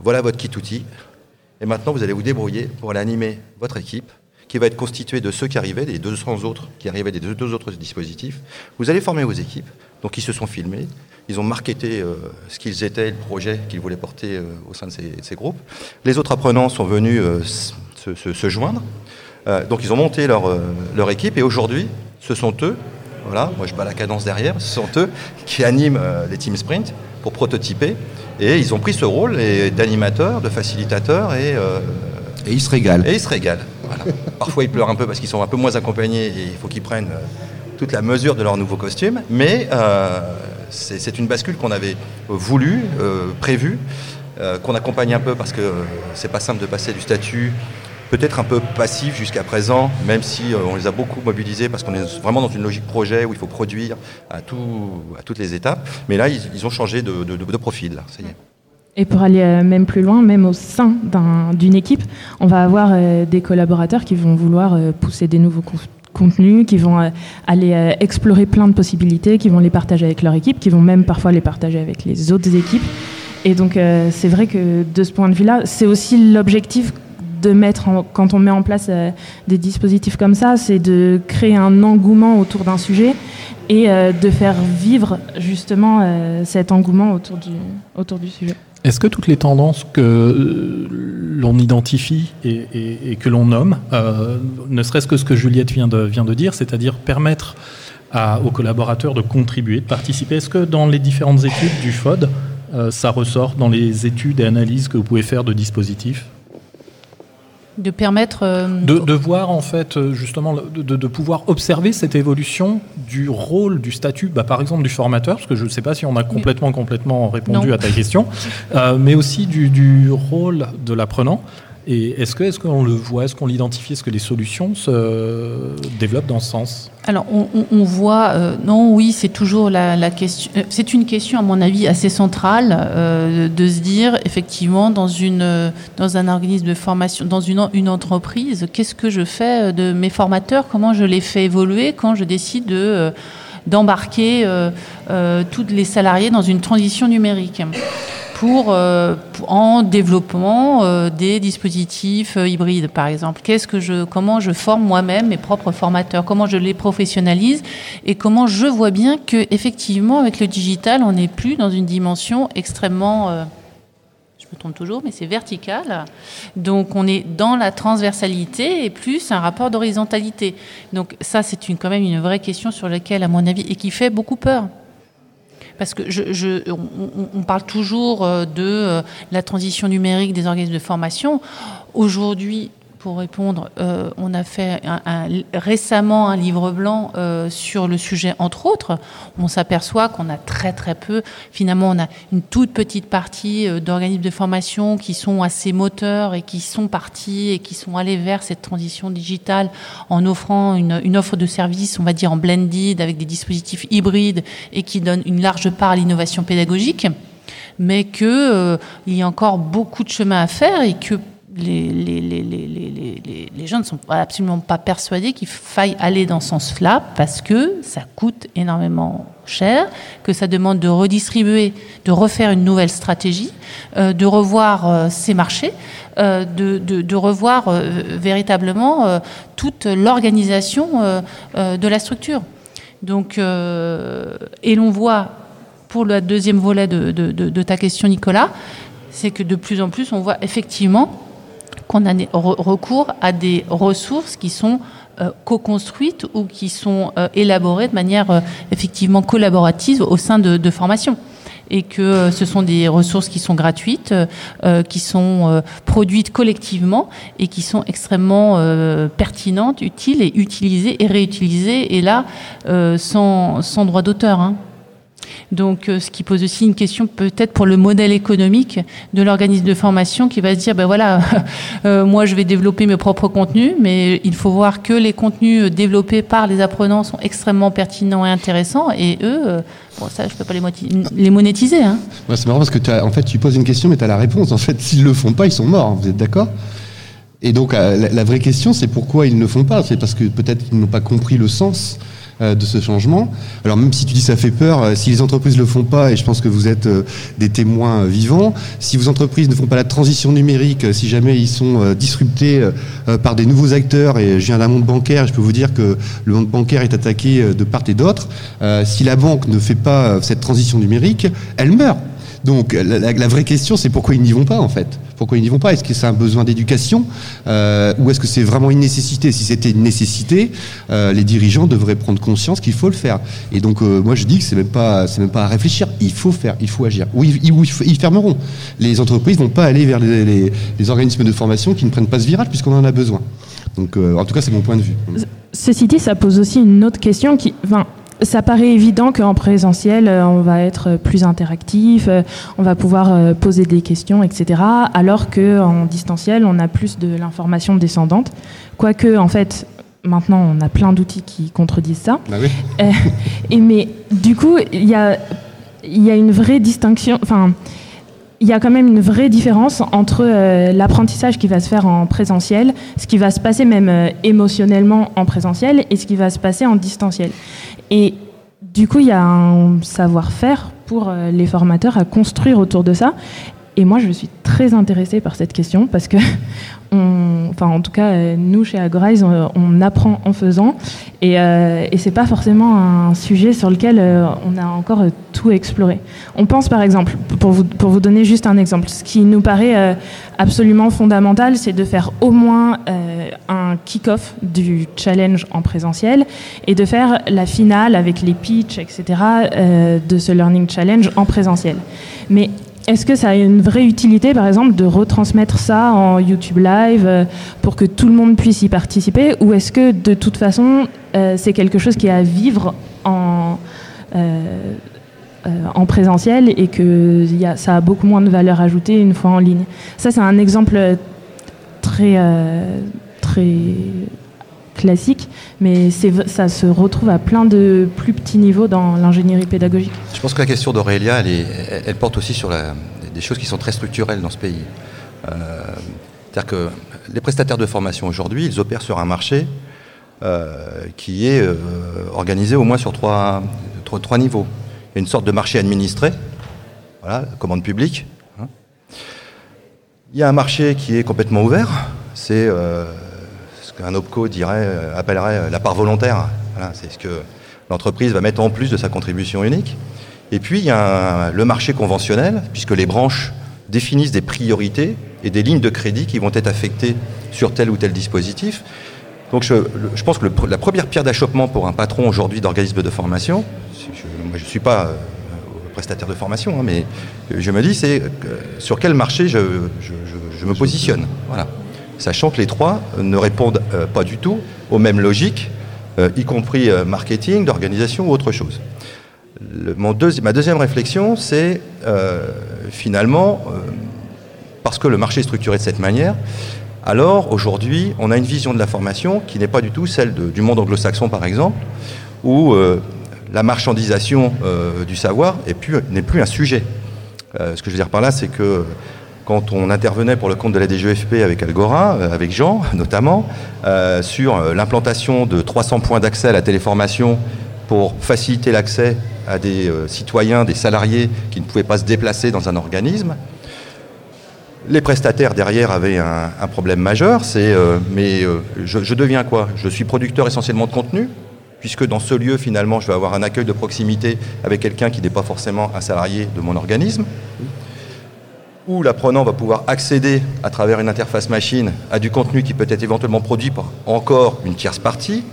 Voilà votre kit outil. Et maintenant, vous allez vous débrouiller pour aller animer votre équipe, qui va être constituée de ceux qui arrivaient, des 200 autres qui arrivaient des deux autres dispositifs. Vous allez former vos équipes. Donc ils se sont filmés, ils ont marketé ce qu'ils étaient, le projet qu'ils voulaient porter au sein de ces, groupes. Les autres apprenants sont venus se, joindre. Euh, donc ils ont monté leur, euh, leur équipe et aujourd'hui, ce sont eux, voilà, moi je bats la cadence derrière, ce sont eux qui animent euh, les team sprint pour prototyper et ils ont pris ce rôle d'animateur, de facilitateur et, et ils se régalent. Et ils se régalent. Parfois ils pleurent un peu parce qu'ils sont un peu moins accompagnés et il faut qu'ils prennent toute la mesure de leur nouveau costume, mais c'est une bascule qu'on avait voulu, prévue, qu'on accompagne un peu parce que c'est pas simple de passer du statut peut-être un peu passif jusqu'à présent, même si euh, on les a beaucoup mobilisés parce qu'on est vraiment dans une logique projet où il faut produire à, tout, toutes les étapes. Mais là, ils, ont changé de, profil. Ça y est. Et pour aller euh, même plus loin, même au sein d'une équipe, on va avoir euh, des collaborateurs qui vont vouloir pousser des nouveaux contenus, qui vont aller explorer plein de possibilités, qui vont les partager avec leur équipe, qui vont même parfois les partager avec les autres équipes. Et donc c'est vrai que de ce point de vue-là, c'est aussi l'objectif de mettre, quand on met en place euh, des dispositifs comme ça, c'est de créer un engouement autour d'un sujet et euh, de faire vivre justement euh, cet engouement autour du, autour du sujet. Est-ce que toutes les tendances que l'on identifie et, que l'on nomme, ne serait-ce que ce que Juliette vient de, dire, c'est-à-dire permettre aux collaborateurs de contribuer, de participer, est-ce que dans les différentes études du FOD, ça ressort dans les études et analyses que vous pouvez faire de dispositifs? De permettre euh, de, voir en fait euh, justement de, pouvoir observer cette évolution du rôle du statut bah, par exemple du formateur parce que je ne sais pas si on a complètement complètement répondu à ta question euh, mais aussi du, rôle de l'apprenant Et est-ce que est-ce qu'on le voit, est-ce qu'on l'identifie, est-ce que les solutions se développent dans ce sens? Alors on, voit, euh, non, oui, c'est toujours la, question. Euh, c'est une question à mon avis assez centrale euh, de se dire effectivement dans une dans un organisme de formation, dans une une entreprise, qu'est-ce que je fais de mes formateurs, comment je les fais évoluer quand je décide de d'embarquer tous les salariés dans une transition numérique? Euh, pour, en développement euh, des dispositifs euh, hybrides, par exemple. Qu'est-ce que je, comment je forme moi-même mes propres formateurs, comment je les professionnalise? Et comment je vois bien que effectivement avec le digital, on n'est plus dans une dimension extrêmement je me trompe toujours, mais c'est vertical. Donc on est dans la transversalité et plus un rapport d'horizontalité. Donc ça, c'est une, quand même une vraie question sur laquelle, à mon avis, et qui fait beaucoup peur parce que je, on, parle toujours euh, de euh, la transition numérique des organismes de formation. Aujourd'hui, pour répondre, euh, on a fait récemment un livre blanc euh, sur le sujet, entre autres. On s'aperçoit qu'on a très très peu, finalement, on a une toute petite partie euh, d'organismes de formation qui sont assez moteurs et qui sont partis et qui sont allés vers cette transition digitale en offrant une, offre de services, on va dire en blended, avec des dispositifs hybrides et qui donnent une large part à l'innovation pédagogique mais qu'il il y a encore beaucoup de chemin à faire et que les, gens ne sont absolument pas persuadés qu'il faille aller dans ce sens-là parce que ça coûte énormément cher, que ça demande de redistribuer, de refaire une nouvelle stratégie, euh, de revoir euh, ses marchés, euh, de, revoir véritablement toute l'organisation de la structure. Donc, et l'on voit, pour le deuxième volet de ta question, Nicolas, c'est que de plus en plus, on voit effectivement qu'on a recours à des ressources qui sont euh, co-construites ou qui sont euh, élaborées de manière euh, effectivement collaborative au sein de, de formations et que ce sont des ressources qui sont gratuites, qui sont produites collectivement et qui sont extrêmement pertinentes, utiles et utilisées et réutilisées, et là, sans, droit d'auteur. Hein. Donc, euh, ce qui pose aussi une question peut-être pour le modèle économique de l'organisme de formation qui va se dire, ben voilà, euh, moi je vais développer mes propres contenus, mais il faut voir que les contenus développés par les apprenants sont extrêmement pertinents et intéressants, et eux, euh, bon ça je peux pas les, monétiser. Hein. c'est marrant parce que tu en fait tu poses une question, mais tu as la réponse. En fait, s'ils le font pas, ils sont morts. Vous êtes d'accord? Et donc la, vraie question, c'est pourquoi ils ne le font pas? C'est parce que peut-être qu'ils n'ont pas compris le sens euh, de ce changement. Alors même si tu dis ça fait peur, euh, si les entreprises ne le font pas, et je pense que vous êtes euh, des témoins vivants, si vos entreprises ne font pas la transition numérique, si jamais ils sont disruptés par des nouveaux acteurs, et je viens d'un monde bancaire, je peux vous dire que le monde bancaire est attaqué de part et d'autre, si la banque ne fait pas cette transition numérique, elle meurt. Donc la, vraie question, c'est pourquoi ils n'y vont pas en fait? Pourquoi ils n'y vont pas? Est-ce que c'est un besoin d'éducation euh, ou est-ce que c'est vraiment une nécessité? Si c'était une nécessité, euh, les dirigeants devraient prendre conscience qu'il faut le faire. Et donc euh, moi je dis que c'est même pas c'est même pas à réfléchir. Il faut faire, il faut agir. Oui, ils, fermeront. Les entreprises vont pas aller vers les, organismes de formation qui ne prennent pas ce virage puisqu'on en a besoin. Donc en tout cas c'est mon point de vue. Ceci dit, ça pose aussi une autre question qui, enfin, ça paraît évident qu'en présentiel, euh, on va être plus interactif, euh, on va pouvoir euh, poser des questions, etc. Alors qu'en distanciel, on a plus de l'information descendante. Quoique, en fait, maintenant, on a plein d'outils qui contredisent ça. Bah oui. et mais du coup, il y a, y a une vraie distinction. Enfin, il y a quand même une vraie différence entre l'apprentissage qui va se faire en présentiel, ce qui va se passer même émotionnellement en présentiel, et ce qui va se passer en distanciel. Et du coup, il y a un savoir-faire pour euh, les formateurs à construire autour de ça. Et moi, je suis très intéressée par cette question parce que, enfin, en tout cas, euh, nous chez Agorize, on, apprend en faisant, et, euh, et c'est pas forcément un sujet sur lequel euh, on a encore tout exploré. On pense, par exemple, pour vous, pour vous donner juste un exemple, ce qui nous paraît absolument fondamental, c'est de faire au moins un kick-off du challenge en présentiel et de faire la finale avec les pitchs, etc., de ce learning challenge en présentiel. Mais est-ce que ça a une vraie utilité, par exemple, de retransmettre ça en YouTube Live euh, pour que tout le monde puisse y participer Ou est-ce que, de toute façon, euh, c'est quelque chose qui est à vivre en, euh, en présentiel et que ça a beaucoup moins de valeur ajoutée une fois en ligne? Ça, c'est un exemple très, très classique, mais ça se retrouve à plein de plus petits niveaux dans l'ingénierie pédagogique. Je pense que la question d'Aurélia, elle, porte aussi sur des choses qui sont très structurelles dans ce pays. Euh, c'est-à-dire que les prestataires de formation aujourd'hui, ils opèrent sur un marché euh, qui est euh, organisé au moins sur trois, trois, niveaux. Il y a une sorte de marché administré, voilà, commande publique. Hein. Il y a un marché qui est complètement ouvert, c'est ce qu'un OPCO dirait, appellerait la part volontaire. c'est ce que l'entreprise va mettre en plus de sa contribution unique. Et puis il y a le marché conventionnel, puisque les branches définissent des priorités et des lignes de crédit qui vont être affectées sur tel ou tel dispositif. Donc je, pense que la première pierre d'achoppement pour un patron aujourd'hui d'organisme de formation, je ne suis pas euh, prestataire de formation, hein, mais je me dis c'est sur quel marché je, me positionne. Voilà. Sachant que les trois ne répondent euh, pas du tout aux mêmes logiques, euh, y compris marketing, d'organisation ou autre chose. ma deuxième réflexion, c'est finalement parce que le marché est structuré de cette manière, alors aujourd'hui, on a une vision de la formation qui n'est pas du tout celle du monde anglo-saxon, par exemple, où euh, la marchandisation euh, du savoir n'est plus, un sujet. Euh, ce que je veux dire par là, c'est que quand on intervenait pour le compte de la DGFP avec Algora, avec Jean notamment, sur l'implantation de 300 points d'accès à la téléformation pour faciliter l'accès à des citoyens, des salariés qui ne pouvaient pas se déplacer dans un organisme, les prestataires derrière avaient un, problème majeur, c'est euh, mais euh, je, deviens quoi? Je suis producteur essentiellement de contenu, puisque dans ce lieu finalement je vais avoir un accueil de proximité avec quelqu'un qui n'est pas forcément un salarié de mon organisme, où l'apprenant va pouvoir accéder à travers une interface machine à du contenu qui peut être éventuellement produit par encore une tierce partie.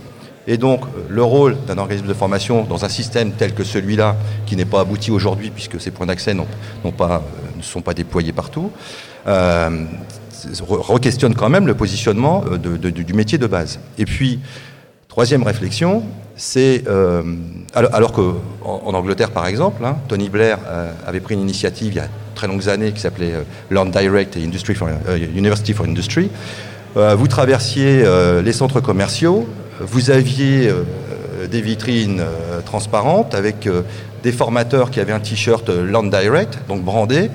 Et donc le rôle d'un organisme de formation dans un système tel que celui-là, qui n'est pas abouti aujourd'hui puisque ces points d'accès euh, ne sont pas déployés partout, euh, re-questionne quand même le positionnement euh, du métier de base. Et puis, troisième réflexion, c'est euh, alors, qu'en en, Angleterre par exemple, hein, Tony Blair avait pris une initiative il y a très longues années qui s'appelait Learn Direct et for, University for Industry. vous traversiez les centres commerciaux, vous aviez des vitrines transparentes avec des formateurs qui avaient un t-shirt Learn Direct, donc brandé,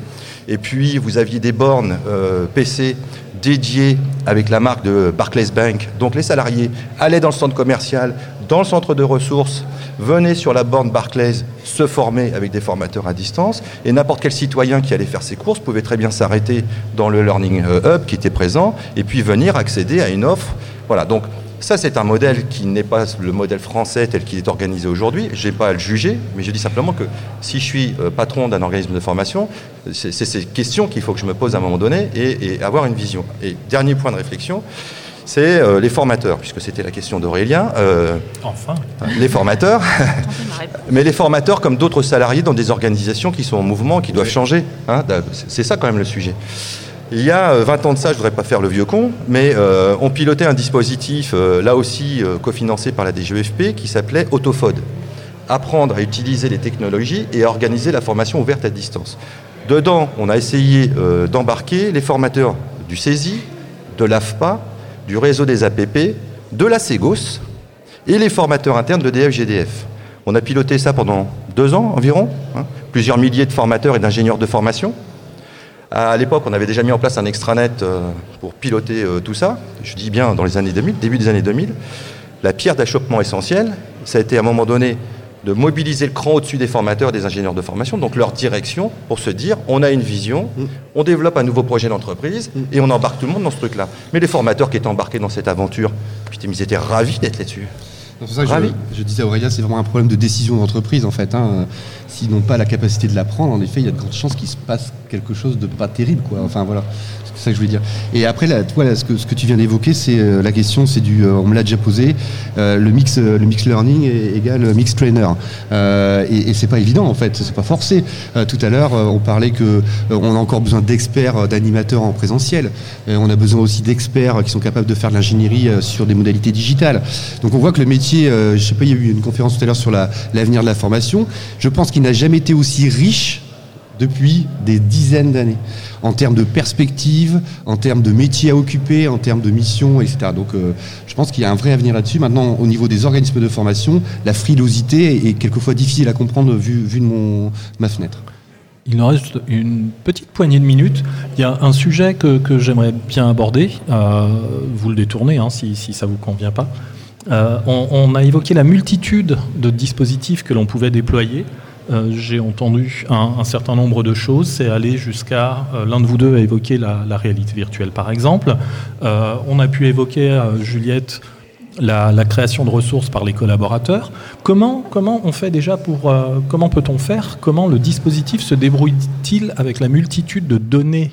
et puis, vous aviez des bornes euh, PC dédiées avec la marque de Barclays Bank. Donc, les salariés allaient dans le centre commercial, dans le centre de ressources, venaient sur la borne Barclays se former avec des formateurs à distance. Et n'importe quel citoyen qui allait faire ses courses pouvait très bien s'arrêter dans le Learning Hub qui était présent et puis venir accéder à une offre. Voilà. Donc, ça, c'est un modèle qui n'est pas le modèle français tel qu'il est organisé aujourd'hui. Je n'ai pas à le juger, mais je dis simplement que si je suis euh, patron d'un organisme de formation, c'est ces questions qu'il faut que je me pose à un moment donné et, avoir une vision. Et dernier point de réflexion, c'est euh, les formateurs, puisque c'était la question d'Aurélien. Euh, enfin. Les formateurs. mais les formateurs comme d'autres salariés dans des organisations qui sont en mouvement, qui doivent changer. Hein. c'est ça quand même le sujet. Il y a 20 euh, ans de ça, je ne voudrais pas faire le vieux con, mais euh, on pilotait un dispositif, euh, là aussi cofinancé par la DGEFP, qui s'appelait Autofod. Apprendre à utiliser les technologies et à organiser la formation ouverte à distance. Dedans, on a essayé d'embarquer les formateurs du CESI, de l'AFPA, du réseau des APP, de la CEGOS et les formateurs internes de DFGDF. On a piloté ça pendant deux ans environ, hein. plusieurs milliers de formateurs et d'ingénieurs de formation. À l'époque, on avait déjà mis en place un extranet euh, pour piloter euh, tout ça. Je dis bien dans les années 2000, début des années 2000. La pierre d'achoppement essentielle, ça a été à un moment donné de mobiliser le cran au-dessus des formateurs et des ingénieurs de formation, donc leur direction, pour se dire on a une vision, mm. on développe un nouveau projet d'entreprise mm. et on embarque tout le monde dans ce truc-là. Mais les formateurs qui étaient embarqués dans cette aventure, putain, ils étaient ravis d'être là-dessus. C'est ça que je, disais à Aurélien, c'est vraiment un problème de décision d'entreprise en fait. Hein. S'ils n'ont pas la capacité de l'apprendre, en effet, il y a de grandes chances qu'il se passe quelque chose de pas terrible. Quoi. Enfin voilà. C'est ça que je voulais dire. Et après, là, toi, ce, que, tu viens d'évoquer, c'est euh, la question, c'est du, euh, on me l'a déjà posé, euh, le mix, le mix learning est, égal mix trainer. et, et c'est pas évident en fait, c'est pas forcé. tout à l'heure, on parlait que on a encore besoin d'experts, d'animateurs en présentiel. on a besoin aussi d'experts qui sont capables de faire de l'ingénierie sur des modalités digitales. Donc on voit que le métier, je sais pas, il y a eu une conférence tout à l'heure sur l'avenir de la formation. Je pense qu'il n'a jamais été aussi riche depuis des dizaines d'années, en termes de perspectives, en termes de métiers à occuper, en termes de missions, etc. Donc euh, je pense qu'il y a un vrai avenir là-dessus. Maintenant, au niveau des organismes de formation, la frilosité est quelquefois difficile à comprendre vu, vu de mon, ma fenêtre. Il nous reste une petite poignée de minutes. Il y a un sujet que, que j'aimerais bien aborder. Euh, vous le détournez hein, si, si ça ne vous convient pas. Euh, on, on, a évoqué la multitude de dispositifs que l'on pouvait déployer. Euh, J'ai entendu un, certain nombre de choses. C'est aller jusqu'à euh, l'un de vous deux a évoqué la, réalité virtuelle, par exemple. Euh, on a pu évoquer Juliette la, création de ressources par les collaborateurs. Comment, comment on fait déjà pour comment peut-on faire? Comment le dispositif se débrouille-t-il avec la multitude de données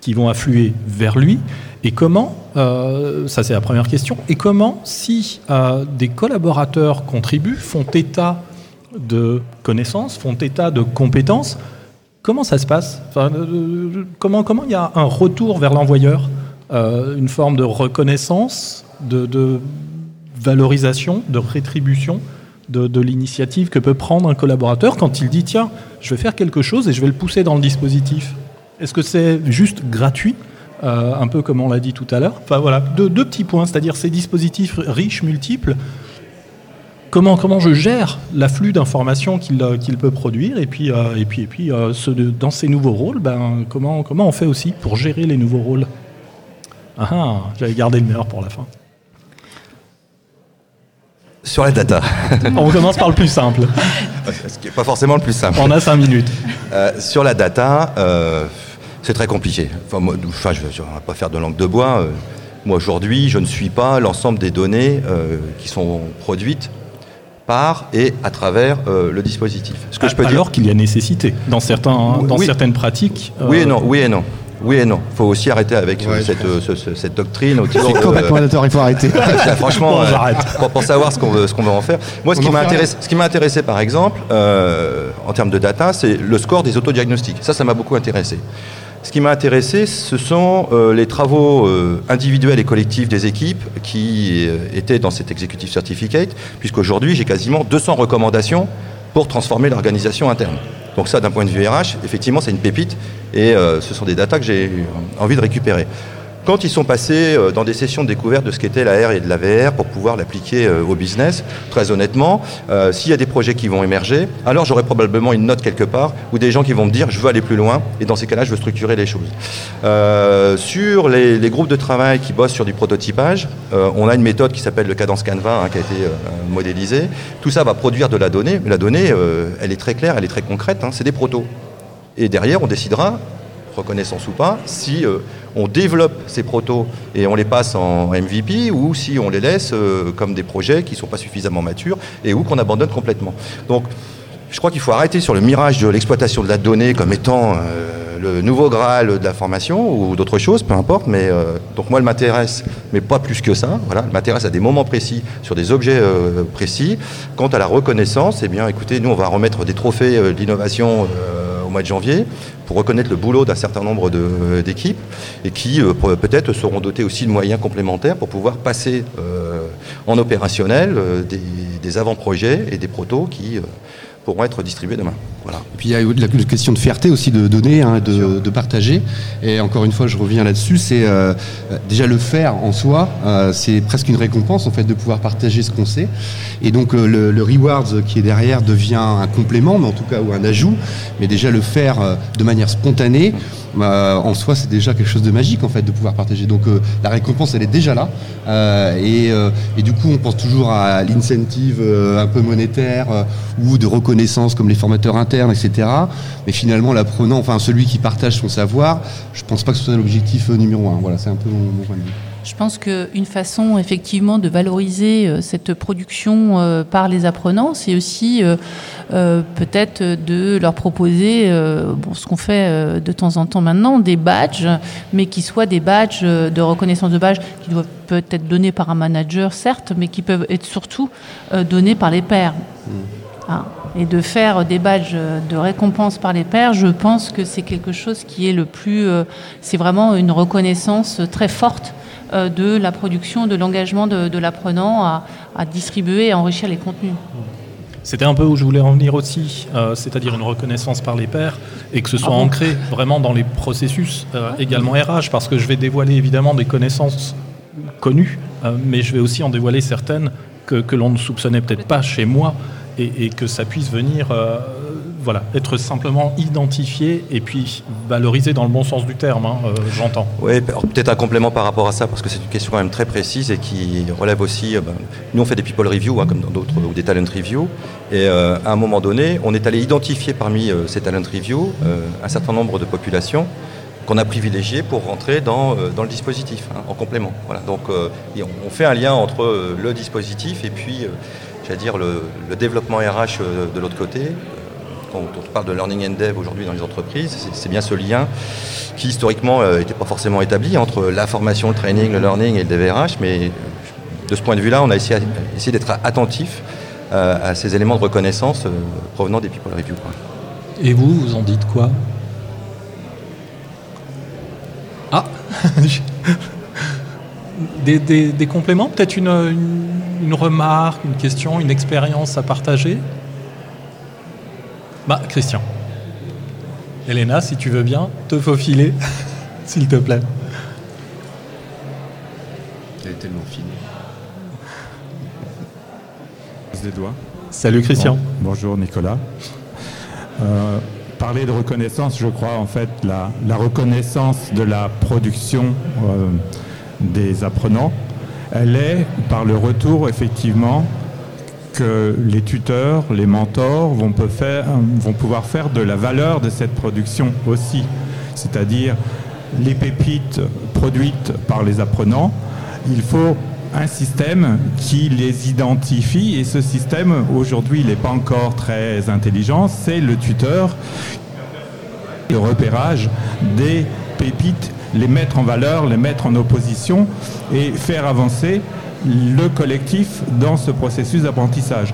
qui vont affluer vers lui? Et comment Ça c'est la première question. Et comment, si des collaborateurs contribuent, font état de connaissances, font état de compétences, comment ça se passe? Enfin, euh, Comment comment il y a un retour vers l'envoyeur, euh, une forme de reconnaissance, de, valorisation, de rétribution de, l'initiative que peut prendre un collaborateur quand il dit tiens, je vais faire quelque chose et je vais le pousser dans le dispositif? Est-ce que c'est juste gratuit euh, un peu comme on l'a dit tout à l'heure? Enfin voilà, deux petits points, c'est-à-dire ces dispositifs riches, multiples. Comment, comment je gère l'afflux d'informations qu'il qu peut produire et puis, euh, et puis, et puis euh, ce de, dans ces nouveaux rôles, ben, comment, comment on fait aussi pour gérer les nouveaux rôles? Ah, ah j'avais gardé le meilleur pour la fin. Sur la data. On commence par le plus simple. Ce qui n'est pas forcément le plus simple. On a cinq minutes. Euh, sur la data, euh, c'est très compliqué. Enfin, moi, enfin, je ne vais pas faire de langue de bois. Euh, moi, aujourd'hui, je ne suis pas l'ensemble des données euh, qui sont produites par et à travers euh, le dispositif. Ce que je peux Alors qu'il y a nécessité dans, certains, dans oui. certaines pratiques. Oui et non, oui et non. Oui et non. Il faut aussi arrêter avec ouais, cette, euh, ce, cette, doctrine. C'est complètement euh, il faut arrêter. franchement, bon, euh, pour, pour, savoir ce qu'on veut, qu veut, en faire. Moi, ce qui, intéressé, ce qui m'a intéressé, par exemple, euh, en termes de data, c'est le score des autodiagnostics. Ça, ça m'a beaucoup intéressé. Ce qui m'a intéressé, ce sont euh, les travaux euh, individuels et collectifs des équipes qui euh, étaient dans cet executive certificate, puisqu'aujourd'hui, j'ai quasiment 200 recommandations pour transformer l'organisation interne. Donc ça, d'un point de vue RH, effectivement, c'est une pépite et ce sont des datas que j'ai envie de récupérer. Quand ils sont passés euh, dans des sessions de découverte de ce qu'était la et de la VR pour pouvoir l'appliquer euh, au business, très honnêtement, euh, s'il y a des projets qui vont émerger, alors j'aurai probablement une note quelque part ou des gens qui vont me dire je veux aller plus loin et dans ces cas-là je veux structurer les choses. Sur les, groupes de travail qui bossent sur du prototypage, on a une méthode qui s'appelle le cadence Canva hein, qui a été modélisée. Tout ça va produire de la donnée, la donnée elle est très claire, elle est très concrète, hein, c'est des protos. Et derrière on décidera reconnaissance ou pas, si euh, on développe ces protos et on les passe en MVP ou si on les laisse euh, comme des projets qui ne sont pas suffisamment matures et ou qu'on abandonne complètement. Donc je crois qu'il faut arrêter sur le mirage de l'exploitation de la donnée comme étant euh, le nouveau Graal de la formation ou d'autres choses, peu importe. Mais donc moi, elle m'intéresse, mais pas plus que ça. Voilà, elle m'intéresse à des moments précis, sur des objets précis. Quant à la reconnaissance, eh bien, écoutez, nous, on va remettre des trophées d'innovation mois de janvier pour reconnaître le boulot d'un certain nombre d'équipes et qui euh, peut-être seront dotés aussi de moyens complémentaires pour pouvoir passer euh, en opérationnel euh, des, des avant-projets et des protos qui pourront être distribués demain. Voilà. Et puis il y a la question de fierté aussi de donner, hein, de, de, partager. Et encore une fois, je reviens là-dessus, c'est euh, déjà le faire en soi, euh, c'est presque une récompense en fait de pouvoir partager ce qu'on sait. Et donc euh, le, le, rewards qui est derrière devient un complément, mais en tout cas ou un ajout. Mais déjà le faire de manière spontanée. En soi, c'est déjà quelque chose de magique en fait de pouvoir partager. Donc la récompense, elle est déjà là. Et, et, du coup, on pense toujours à l'incentive un peu monétaire ou de reconnaissance comme les formateurs internes, etc. Mais finalement, l'apprenant, enfin celui qui partage son savoir, je pense pas que ce soit l'objectif numéro un. Voilà, c'est un peu mon, mon point de vue. Je pense qu'une façon effectivement de valoriser euh, cette production euh, par les apprenants, c'est aussi euh, euh, peut-être de leur proposer, euh, bon, ce qu'on fait euh, de temps en temps maintenant, des badges, mais qui soient des badges de reconnaissance de badges qui doivent peut être donnés par un manager, certes, mais qui peuvent être surtout donnés par les pairs. Mmh. Ah et de faire des badges de récompense par les pairs, je pense que c'est quelque chose qui est le plus, euh, c'est vraiment une reconnaissance très forte euh, de la production, de l'engagement de, de l'apprenant à, à, distribuer et à enrichir les contenus. C'était un peu où je voulais en venir aussi, euh, c'est-à-dire une reconnaissance par les pairs et que ce soit ancré vraiment dans les processus euh, également RH, parce que je vais dévoiler évidemment des connaissances connues, euh, mais je vais aussi en dévoiler certaines que, que l'on ne soupçonnait peut-être pas chez moi et, que ça puisse venir euh, voilà, être simplement identifié et puis valorisé dans le bon sens du terme, hein, euh, j'entends. Oui, peut-être un complément par rapport à ça, parce que c'est une question quand même très précise et qui relève aussi. euh, ben, nous, on fait des people review, hein, comme dans d'autres, ou des talent review. Et à un moment donné, on est allé identifier parmi ces talent review euh, un certain nombre de populations qu'on a privilégiées pour rentrer dans, le dispositif, hein, en complément. Voilà. Donc, on, fait un lien entre le dispositif et puis, j'allais dire, le, développement RH euh, de l'autre côté. Quand on parle de learning and dev aujourd'hui dans les entreprises, c'est- bien ce lien qui historiquement n'était pas forcément établi entre la formation, le training, le learning et le dev RH, mais de ce point de vue-là, on a essayé, d'être attentif euh, à ces éléments de reconnaissance euh, provenant des people review. Et vous, vous en dites quoi? Ah des, des- des compléments Peut-être une, une- une remarque, une question, une expérience à partager? Bah, Christian. Elena, si tu veux bien, te faufiler, s'il te plaît. Elle est tellement fine. des doigts. Salut Christian. Bon, bonjour Nicolas. Euh, parler de reconnaissance, je crois en fait la, la reconnaissance de la production euh, des apprenants, elle est par le retour effectivement que les tuteurs, les mentors vont, pouvoir faire de la valeur de cette production aussi. C'est-à-dire les pépites produites par les apprenants, il faut un système qui les identifie et ce système aujourd'hui il n'est pas encore très intelligent, c'est le tuteur le repérage des pépites, les mettre en valeur, les mettre en opposition et faire avancer le collectif dans ce processus d'apprentissage.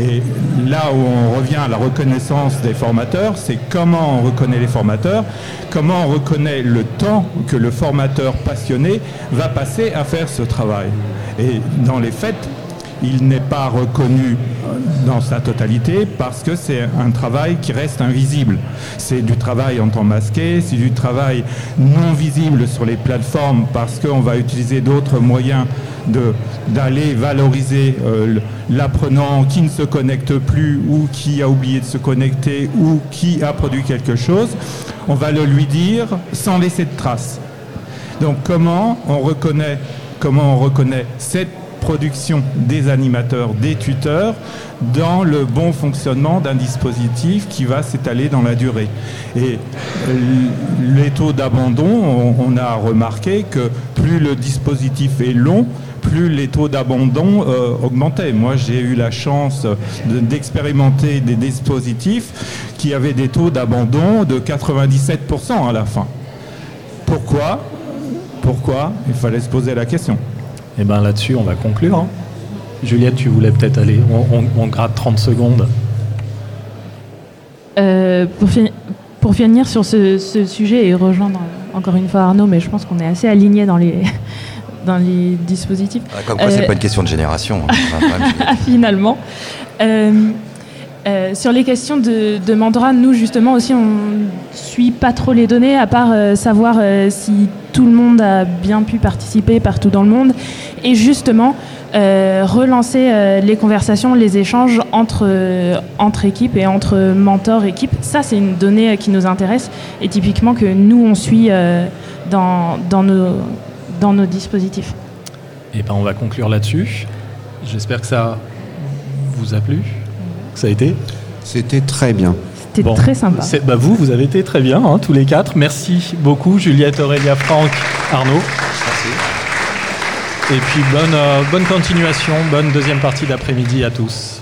Et là où on revient à la reconnaissance des formateurs, c'est comment on reconnaît les formateurs, comment on reconnaît le temps que le formateur passionné va passer à faire ce travail. Et dans les faits, il n'est pas reconnu dans sa totalité parce que c'est un travail qui reste invisible. C'est du travail en temps masqué, c'est du travail non visible sur les plateformes parce qu'on va utiliser d'autres moyens d'aller valoriser euh, l'apprenant qui ne se connecte plus ou qui a oublié de se connecter ou qui a produit quelque chose. On va le lui dire sans laisser de traces. Donc comment on reconnaît cette production des animateurs, des tuteurs, dans le bon fonctionnement d'un dispositif qui va s'étaler dans la durée. Et les taux d'abandon, on, a remarqué que plus le dispositif est long, plus les taux d'abandon euh, augmentaient. Moi, j'ai eu la chance de- d'expérimenter des dispositifs qui avaient des taux d'abandon de 97% à la fin. Pourquoi? Pourquoi? Il fallait se poser la question. Et bien là-dessus, on va conclure. hein. Juliette, tu voulais peut-être aller, on, on- on gratte 30 secondes. Euh, pour, fi- pour finir sur ce, ce sujet et rejoindre euh, encore une fois Arnaud, mais je pense qu'on est assez alignés dans les, dans les dispositifs. Ah, Comme quoi, c'est Euh, pas une question de génération. hein. Finalement. Euh, euh, sur les questions de, de mentorat, nous justement aussi, on suit pas trop les données, à part euh, savoir euh, si tout le monde a bien pu participer partout dans le monde, et justement relancer les conversations, les échanges entre, entre équipes et entre mentors équipes. Ça, c'est une donnée qui nous intéresse et typiquement que nous, on suit dans, dans, nos, dans nos dispositifs. Et ben on va conclure là-dessus. J'espère que ça vous a plu. Ça a été C'était très bien. C'était Bon. très sympa. C'est- bah, vous, vous avez été très bien, hein, tous les quatre. Merci beaucoup, Juliette, Aurélia, Franck, Arnaud. Et puis bonne, euh, bonne continuation, bonne deuxième partie d'après-midi à tous.